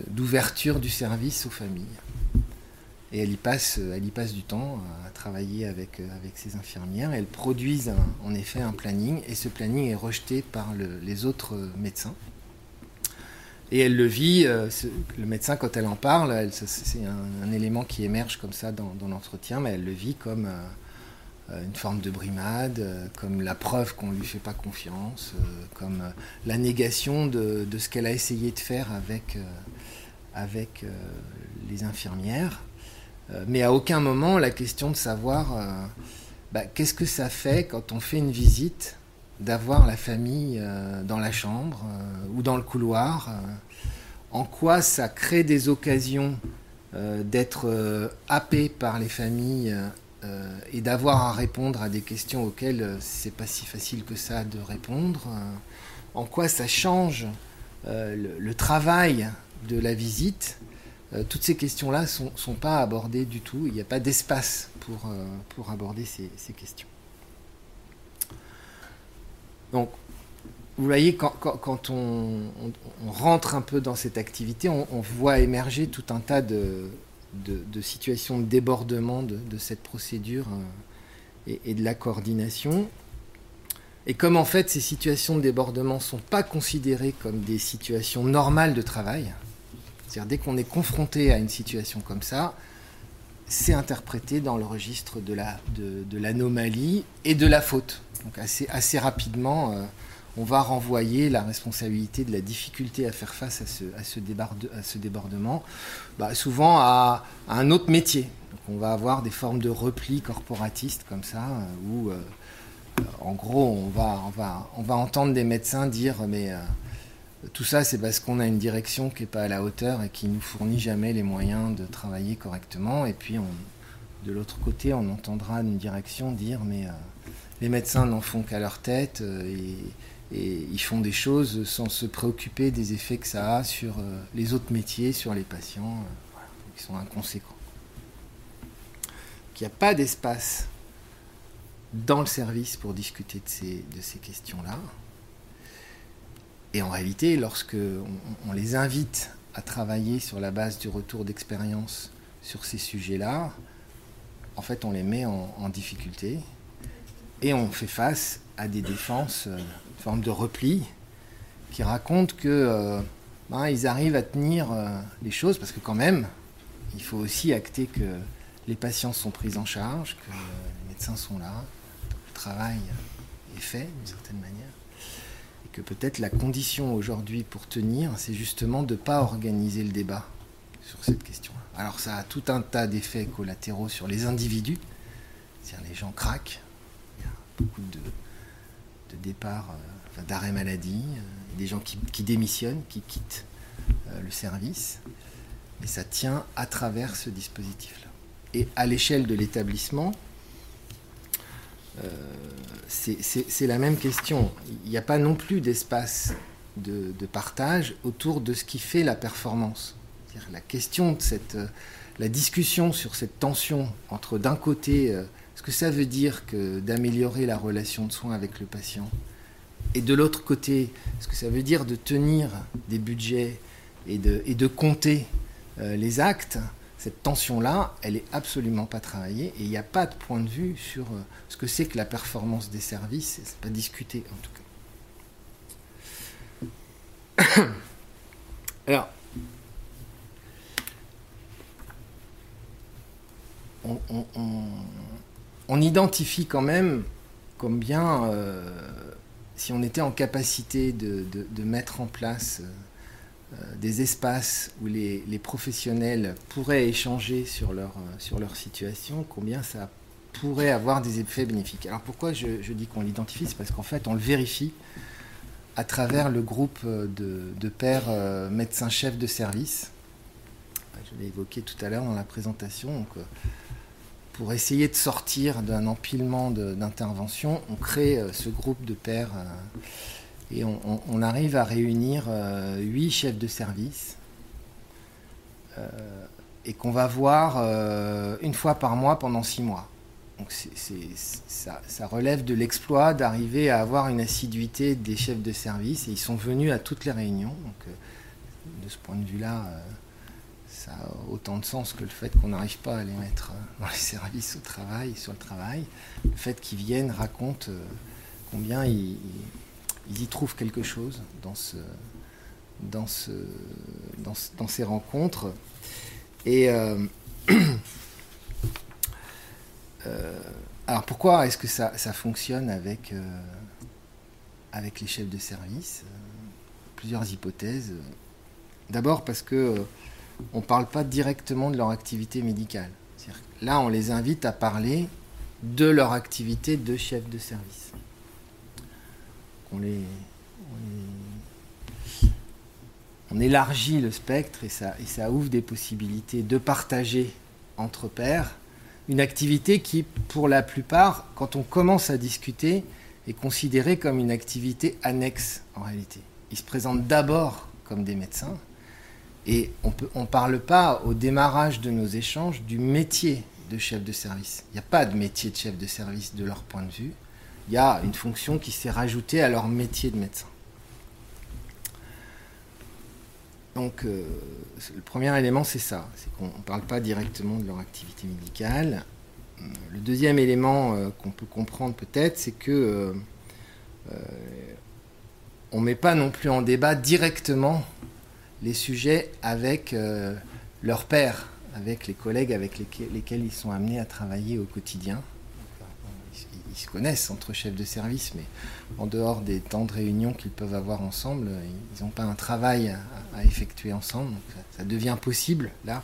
d'ouverture du service aux familles. Et elle y passe, elle y passe du temps à travailler avec, euh, avec ces infirmières. elles produisent en effet un planning et ce planning est rejeté par les autres médecins. Et elle le vit, euh, le médecin, quand elle en parle, c'est un, élément qui émerge comme ça dans, l'entretien, mais elle le vit comme euh, une forme de brimade, euh, comme la preuve qu'on ne lui fait pas confiance, comme la négation de, ce qu'elle a essayé de faire avec, avec les infirmières. mais à aucun moment la question de savoir bah, qu'est-ce que ça fait quand on fait une visite d'avoir la famille dans la chambre ou dans le couloir En quoi ça crée des occasions d'être happé par les familles et d'avoir à répondre à des questions auxquelles c'est pas si facile que ça de répondre En quoi ça change le, travail de la visite euh, toutes ces questions-là ne sont, pas abordées du tout. Il n'y a pas d'espace euh, pour aborder ces, questions. Donc, vous voyez, quand, on, rentre un peu dans cette activité, on, voit émerger tout un tas de, situations de débordement de, cette procédure euh, et, de la coordination. Et comme en fait ces situations de débordement ne sont pas considérées comme des situations normales de travail, c'est-à-dire dès qu'on est confronté à une situation comme ça, c'est interprété dans le registre de, l'anomalie et de la faute. Donc assez, assez rapidement, euh, on va renvoyer la responsabilité de la difficulté à faire face à ce, à ce, à ce débordement, bah, souvent à, un autre métier. Donc on va avoir des formes de repli corporatiste comme ça, euh, où euh, en gros on va, on, va, on va entendre des médecins dire mais tout ça, c'est parce qu'on a une direction qui n'est pas à la hauteur et qui nous fournit jamais les moyens de travailler correctement. Et puis, de l'autre côté, on entendra une direction dire mais les médecins n'en font qu'à leur tête euh, et, ils font des choses sans se préoccuper des effets que ça a sur euh, les autres métiers, sur les patients, qui sont inconséquents. Il n'y a pas d'espace dans le service pour discuter de ces questions-là. Et en réalité, lorsque on, les invite à travailler sur la base du retour d'expérience sur ces sujets-là, en fait, on les met en, difficulté et on fait face à des défenses, euh, une forme de repli, qui racontent que euh, ben, ils arrivent à tenir euh, les choses parce que quand même, il faut aussi acter que les patients sont pris en charge, que les médecins sont là, le travail est fait d'une certaine manière. Que peut-être la condition aujourd'hui pour tenir, c'est justement de ne pas organiser le débat sur cette question-là. Alors ça a tout un tas d'effets collatéraux sur les individus, c'est-à-dire les gens craquent, beaucoup de, départs, euh, d'arrêt maladie, euh, des gens qui, démissionnent, qui quittent euh, le service, et ça tient à travers ce dispositif-là. Et à l'échelle de l'établissement, c'est la même question. Il n'y a pas non plus d'espace de, partage autour de ce qui fait la performance. La question de cette, euh, la discussion sur cette tension entre d'un côté euh, que ça veut dire que d'améliorer la relation de soins avec le patient et de l'autre côté ce que ça veut dire de tenir des budgets et de, et de compter euh, les actes cette tension-là, elle n'est absolument pas travaillée et il n'y a pas de point de vue sur euh, ce que c'est que la performance des services, c'est pas discuté en tout cas. *coughs* Alors, on, identifie quand même combien, euh, si on était en capacité de, mettre en place euh, euh, des espaces où les, professionnels pourraient échanger sur leur, sur leur situation, combien ça pourrait avoir des effets bénéfiques. Alors pourquoi je, dis qu'on l'identifie? C'est parce qu'en fait on le vérifie à travers le groupe de, de médecins-chefs de service. Je l'ai évoqué tout à l'heure dans la présentation. Pour essayer de sortir d'un empilement d'interventions, on crée ce groupe de pairs et on, arrive à réunir euh, huit chefs de service euh, et qu'on va voir euh, une fois par mois pendant six mois. Donc ça, relève de l'exploit d'arriver à avoir une assiduité des chefs de service et ils sont venus à toutes les réunions. Donc de ce point de vue-là, ça a autant de sens que le fait qu'on n'arrive pas à les mettre dans les *laughs* services au travail, sur le travail. Le fait qu'ils viennent raconte combien ils y trouvent quelque chose dans, ce, dans, ce, dans, ces rencontres. Et euh, *clears throat* euh, alors pourquoi est-ce que ça, fonctionne euh, avec les chefs de service? Plusieurs hypothèses. D'abord parce que on ne parle pas directement de leur activité médicale. Là, on les invite à parler de leur activité de chef de service. on, élargit le spectre et ça ouvre des possibilités de partager entre pairs une activité qui, pour la plupart, quand on commence à discuter, est considérée comme une activité annexe en réalité. Ils se présentent d'abord comme des médecins et on ne parle pas au démarrage de nos échanges du métier de chef de service. Il n'y a pas de métier de chef de service de leur point de vue. Il y a une fonction qui s'est rajoutée à leur métier de médecin. Donc, euh, le premier élément, c'est ça. C'est qu'on ne parle pas directement de leur activité médicale. Euh, le deuxième élément euh, qu'on peut comprendre peut-être, c'est que on ne met pas non plus en débat directement les sujets avec leur père, avec les collègues avec lesquels, ils sont amenés à travailler au quotidien. Ils, se connaissent entre chefs de service, mais en dehors des temps de réunion qu'ils peuvent avoir ensemble, ils n'ont pas un travail à, effectuer ensemble. Donc ça, devient possible, là,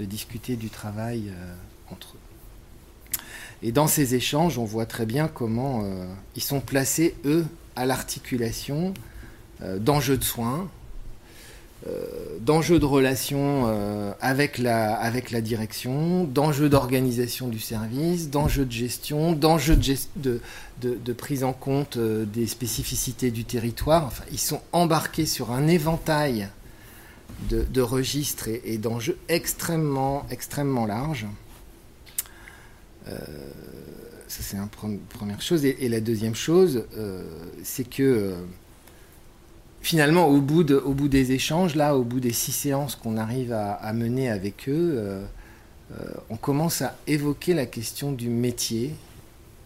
de discuter du travail euh, entre eux. Et dans ces échanges, on voit très bien comment euh, ils sont placés, eux, à l'articulation euh, d'enjeux de soins, euh, d'enjeux de relation euh, avec, la, la direction, d'enjeux d'organisation du service, d'enjeux de gestion, d'enjeux de, prise en compte euh, des spécificités du territoire. Enfin, ils sont embarqués sur un éventail de, registres et, d'enjeux extrêmement, extrêmement larges. ça, c'est une première chose. Et, la deuxième chose, c'est que finalement, au bout, des échanges, là, au bout des six séances qu'on arrive à, mener avec eux, euh, euh, on commence à évoquer la question du métier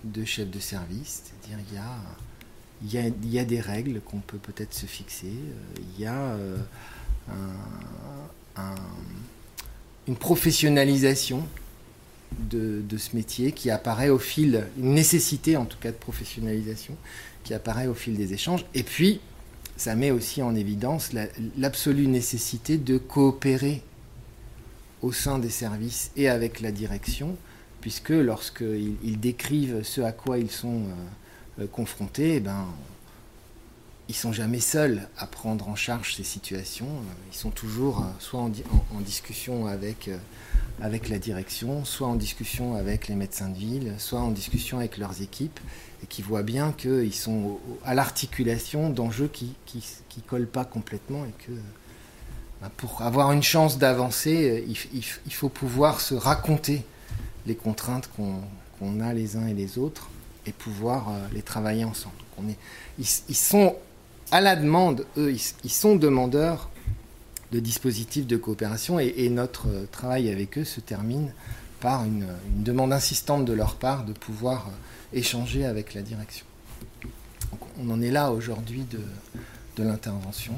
de chef de service. C'est-à-dire, il y a, il, y a, des règles qu'on peut peut-être se fixer. Euh, il y a une professionnalisation de, de, ce métier qui apparaît au fil, une nécessité en tout cas de professionnalisation qui apparaît au fil des échanges. Et puis, ça met aussi en évidence l'absolue nécessité de coopérer au sein des services et avec la direction, puisque lorsqu'ils ils décrivent ce à quoi ils sont euh, euh, confrontés, eh ben, ils sont jamais seuls à prendre en charge ces situations. Ils sont toujours euh, soit en, en, discussion avec, avec la direction, soit en discussion avec les médecins de ville, soit en discussion avec leurs équipes et qui voient bien qu'ils sont à l'articulation d'enjeux qui ne collent pas complètement et que bah, pour avoir une chance d'avancer, il, faut pouvoir se raconter les contraintes qu'on a les uns et les autres et pouvoir euh, les travailler ensemble. ils, sont à la demande, eux, ils, sont demandeurs de dispositifs de coopération et, notre euh, travail avec eux se termine par une, demande insistante de leur part de pouvoir euh, échanger avec la direction. on en est là aujourd'hui de, de l'intervention.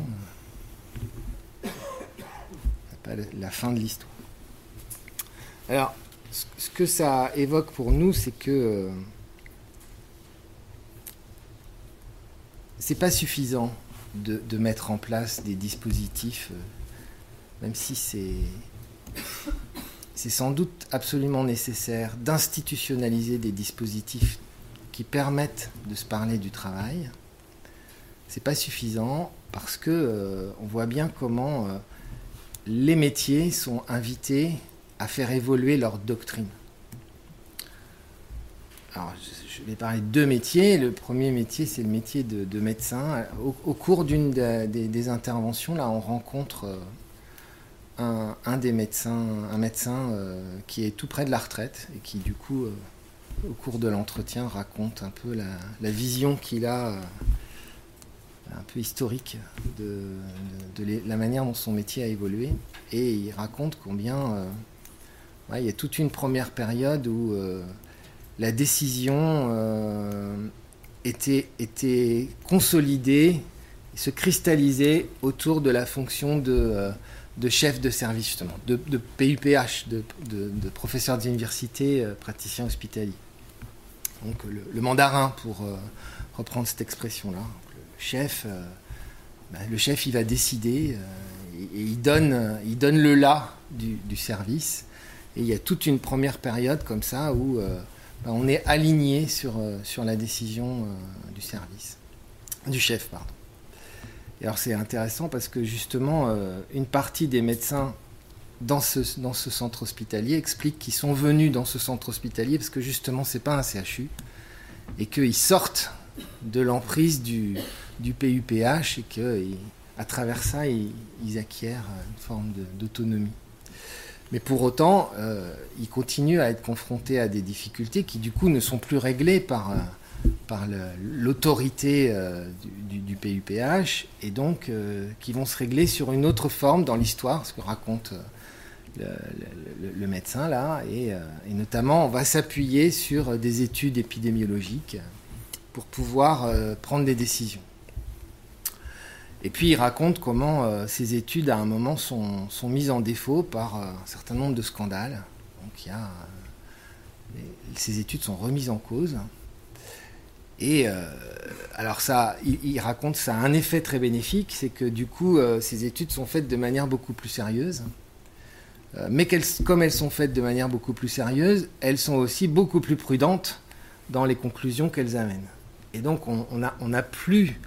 Pas la fin de l'histoire. Alors, ce que ça évoque pour nous, c'est que euh, c'est pas suffisant de, de, mettre en place des dispositifs, euh, même si c'est c'est sans doute absolument nécessaire d'institutionnaliser des dispositifs qui permettent de se parler du travail, c'est pas suffisant parce que euh, on voit bien comment euh, les métiers sont invités à faire évoluer leur doctrine. Alors, je vais parler de deux métiers. Le premier métier, c'est le métier de, médecin. Au, cours d'une des, interventions, là, on rencontre euh, un, des médecins, un médecin qui est tout près de la retraite et qui, du coup, au cours de l'entretien, raconte un peu la, vision qu'il a, euh, un peu historique, de, la manière dont son métier a évolué. Et il raconte combien euh, il y a toute une première période où euh, la décision était, était consolidée, se cristallisait autour de la fonction de de chef de service justement, de, PUPH, de, de, professeur d'université, praticien hospitalier donc le, mandarin pour euh, reprendre cette expression-là. Le chef, euh, bah, le chef, il va décider euh, et, il, donne, il donne le là du, service. Et il y a toute une première période comme ça où bah, on est aligné sur, sur la décision du service. du chef, pardon. Alors c'est intéressant parce que justement, euh, une partie des médecins dans ce, dans ce centre hospitalier expliquent qu'ils sont venus dans ce centre hospitalier parce que justement, c'est pas un CHU et qu'ils sortent de l'emprise du, du PUPH et qu'à travers ça, ils, acquièrent une forme d'autonomie. Mais pour autant, euh, ils continuent à être confrontés à des difficultés qui du coup ne sont plus réglées par, euh, par l'autorité euh, du, PUPH et donc qui vont se régler sur une autre forme dans l'histoire, ce que raconte le, médecin là, et, notamment on va s'appuyer sur des études épidémiologiques pour pouvoir prendre des décisions. Et puis il raconte comment euh, ces études à un moment sont, mises en défaut par euh, un certain nombre de scandales. Donc euh, ces études sont remises en cause. Et alors ça, il, raconte ça a un effet très bénéfique, c'est que du coup ces études sont faites de manière beaucoup plus sérieuse. mais comme elles sont faites de manière beaucoup plus sérieuse, elles sont aussi beaucoup plus prudentes dans les conclusions qu'elles amènent. Et donc on n'a on a plus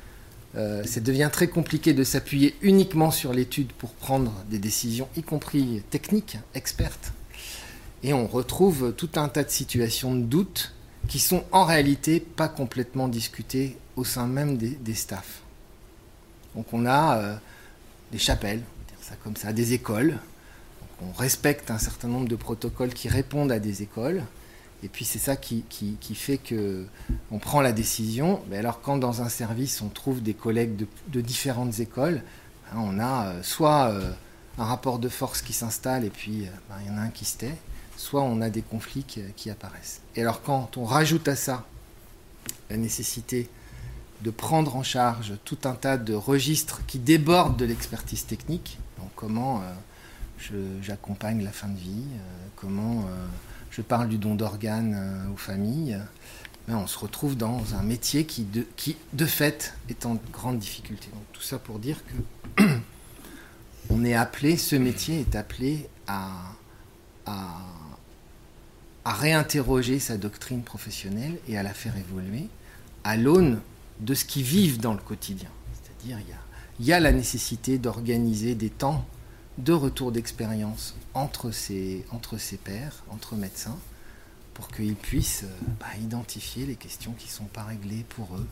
euh, ça devient très compliqué de s'appuyer uniquement sur l'étude pour prendre des décisions, y compris techniques, expertes. Et on retrouve tout un tas de situations de doute qui sont en réalité pas complètement discutées au sein même des, staffs. Donc on a euh, des chapelles, ça comme ça, des écoles. on respecte un certain nombre de protocoles qui répondent à des écoles. Et puis c'est ça qui, fait que on prend la décision. Mais alors quand dans un service on trouve des collègues de, différentes écoles, hein, on a euh, soit euh, un rapport de force qui s'installe et puis ben, il y en a un qui se tait, soit on a des conflits qui, apparaissent. Et alors quand on rajoute à ça la nécessité de prendre en charge tout un tas de registres qui débordent de l'expertise technique, donc comment j'accompagne la fin de vie, comment je parle du don d'organes euh, aux familles, mais on se retrouve dans un métier qui de, fait, est en grande difficulté. Donc, tout ça pour dire que *clears throat* on est appelé, ce métier est appelé à, à réinterroger sa doctrine professionnelle et à la faire évoluer à l'aune de ce qu'ils vivent dans le quotidien. C'est-à-dire, il y a, la nécessité d'organiser des temps de retour d'expérience entre ses, entre pairs, entre médecins, pour qu'ils puissent euh, bah, identifier les questions qui ne sont pas réglées pour eux,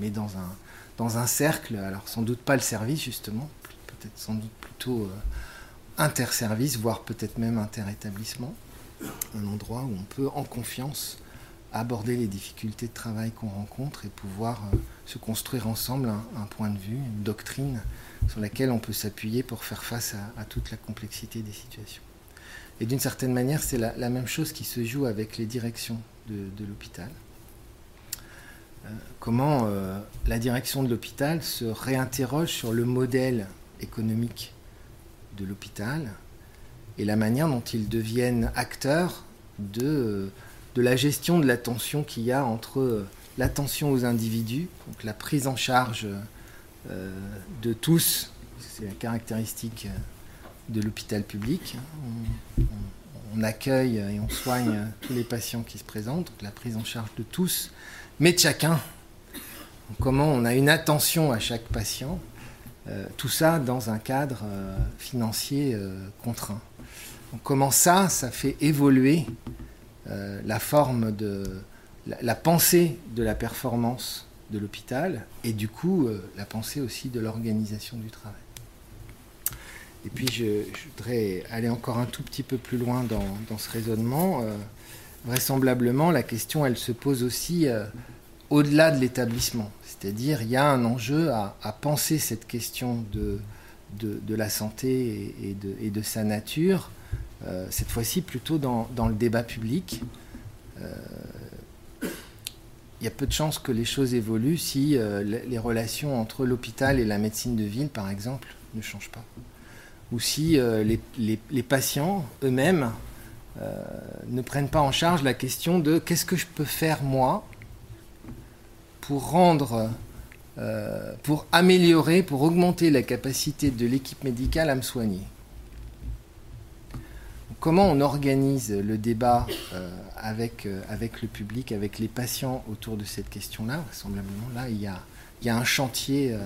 mais dans un, dans un cercle, alors sans doute pas le service justement, peut-être sans doute plutôt euh, interservice, voire peut-être même interétablissement, un endroit où on peut en confiance aborder les difficultés de travail qu'on rencontre et pouvoir euh, se construire ensemble un, point de vue, une doctrine sur laquelle on peut s'appuyer pour faire face à, toute la complexité des situations. Et d'une certaine manière, c'est la, même chose qui se joue avec les directions de, l'hôpital. Euh, comment euh, la direction de l'hôpital se réinterroge sur le modèle économique de l'hôpital et la manière dont ils deviennent acteurs de, de la gestion de l'attention qu'il y a entre l'attention aux individus, donc la prise en charge euh, de tous, c'est la caractéristique euh, de l'hôpital public. On, accueille et on soigne tous les patients qui se présentent, donc la prise en charge de tous, mais de chacun. comment on a une attention à chaque patient, euh, tout ça dans un cadre financier contraint. Comment ça, ça fait évoluer la forme de la pensée de la performance de l'hôpital et du coup euh, la pensée aussi de l'organisation du travail. Et puis je, voudrais aller encore un tout petit peu plus loin dans, ce raisonnement. Euh, vraisemblablement, la question, elle se pose aussi euh, au-delà de l'établissement. C'est-à-dire, il y a un enjeu à, penser cette question de, la santé et, de, sa nature, cette fois-ci plutôt dans, le débat public il y a peu de chances que les choses évoluent si euh, les relations entre l'hôpital et la médecine de ville, par exemple, ne changent pas. Ou si euh, les, patients eux-mêmes euh, ne prennent pas en charge la question de qu'est-ce que je peux faire moi pour rendre, pour améliorer, pour augmenter la capacité de l'équipe médicale à me soigner? Comment on organise le débat euh, avec, euh, avec le public, avec les patients autour de cette question-là Vraisemblablement, là, il y, a, il y a un chantier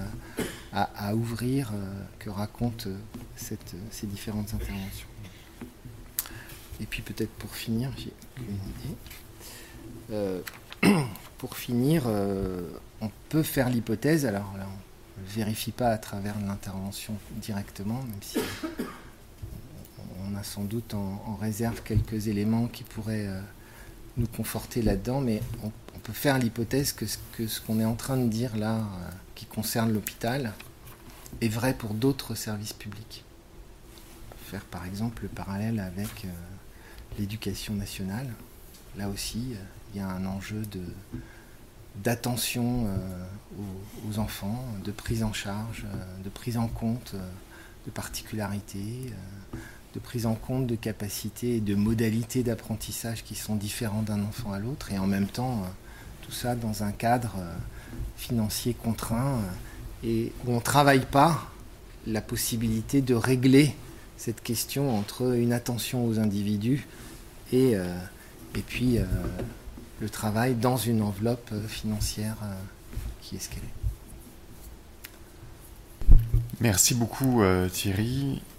à, ouvrir que racontent ces différentes interventions. Et puis peut-être pour finir, j'ai une idée. *clears throat* pour finir, on peut faire l'hypothèse, alors là, on ne vérifie pas à travers l'intervention directement, même si on a sans doute en, réserve quelques éléments qui pourraient euh, nous conforter là-dedans, mais on, peut faire l'hypothèse que, ce qu'on est en train de dire là, euh, qui concerne l'hôpital, est vrai pour d'autres services publics. Faire par exemple le parallèle avec euh, l'éducation nationale. Là aussi, il y a un enjeu de, d'attention aux, enfants, de prise en charge, de prise en compte de particularités, de prise en compte de capacités et de modalités d'apprentissage qui sont différents d'un enfant à l'autre, et en même temps, euh, tout ça dans un cadre euh, financier contraint, euh, et où on ne travaille pas la possibilité de régler cette question entre une attention aux individus et, et puis le travail dans une enveloppe financière qui est ce qu'elle est. Merci beaucoup Thierry.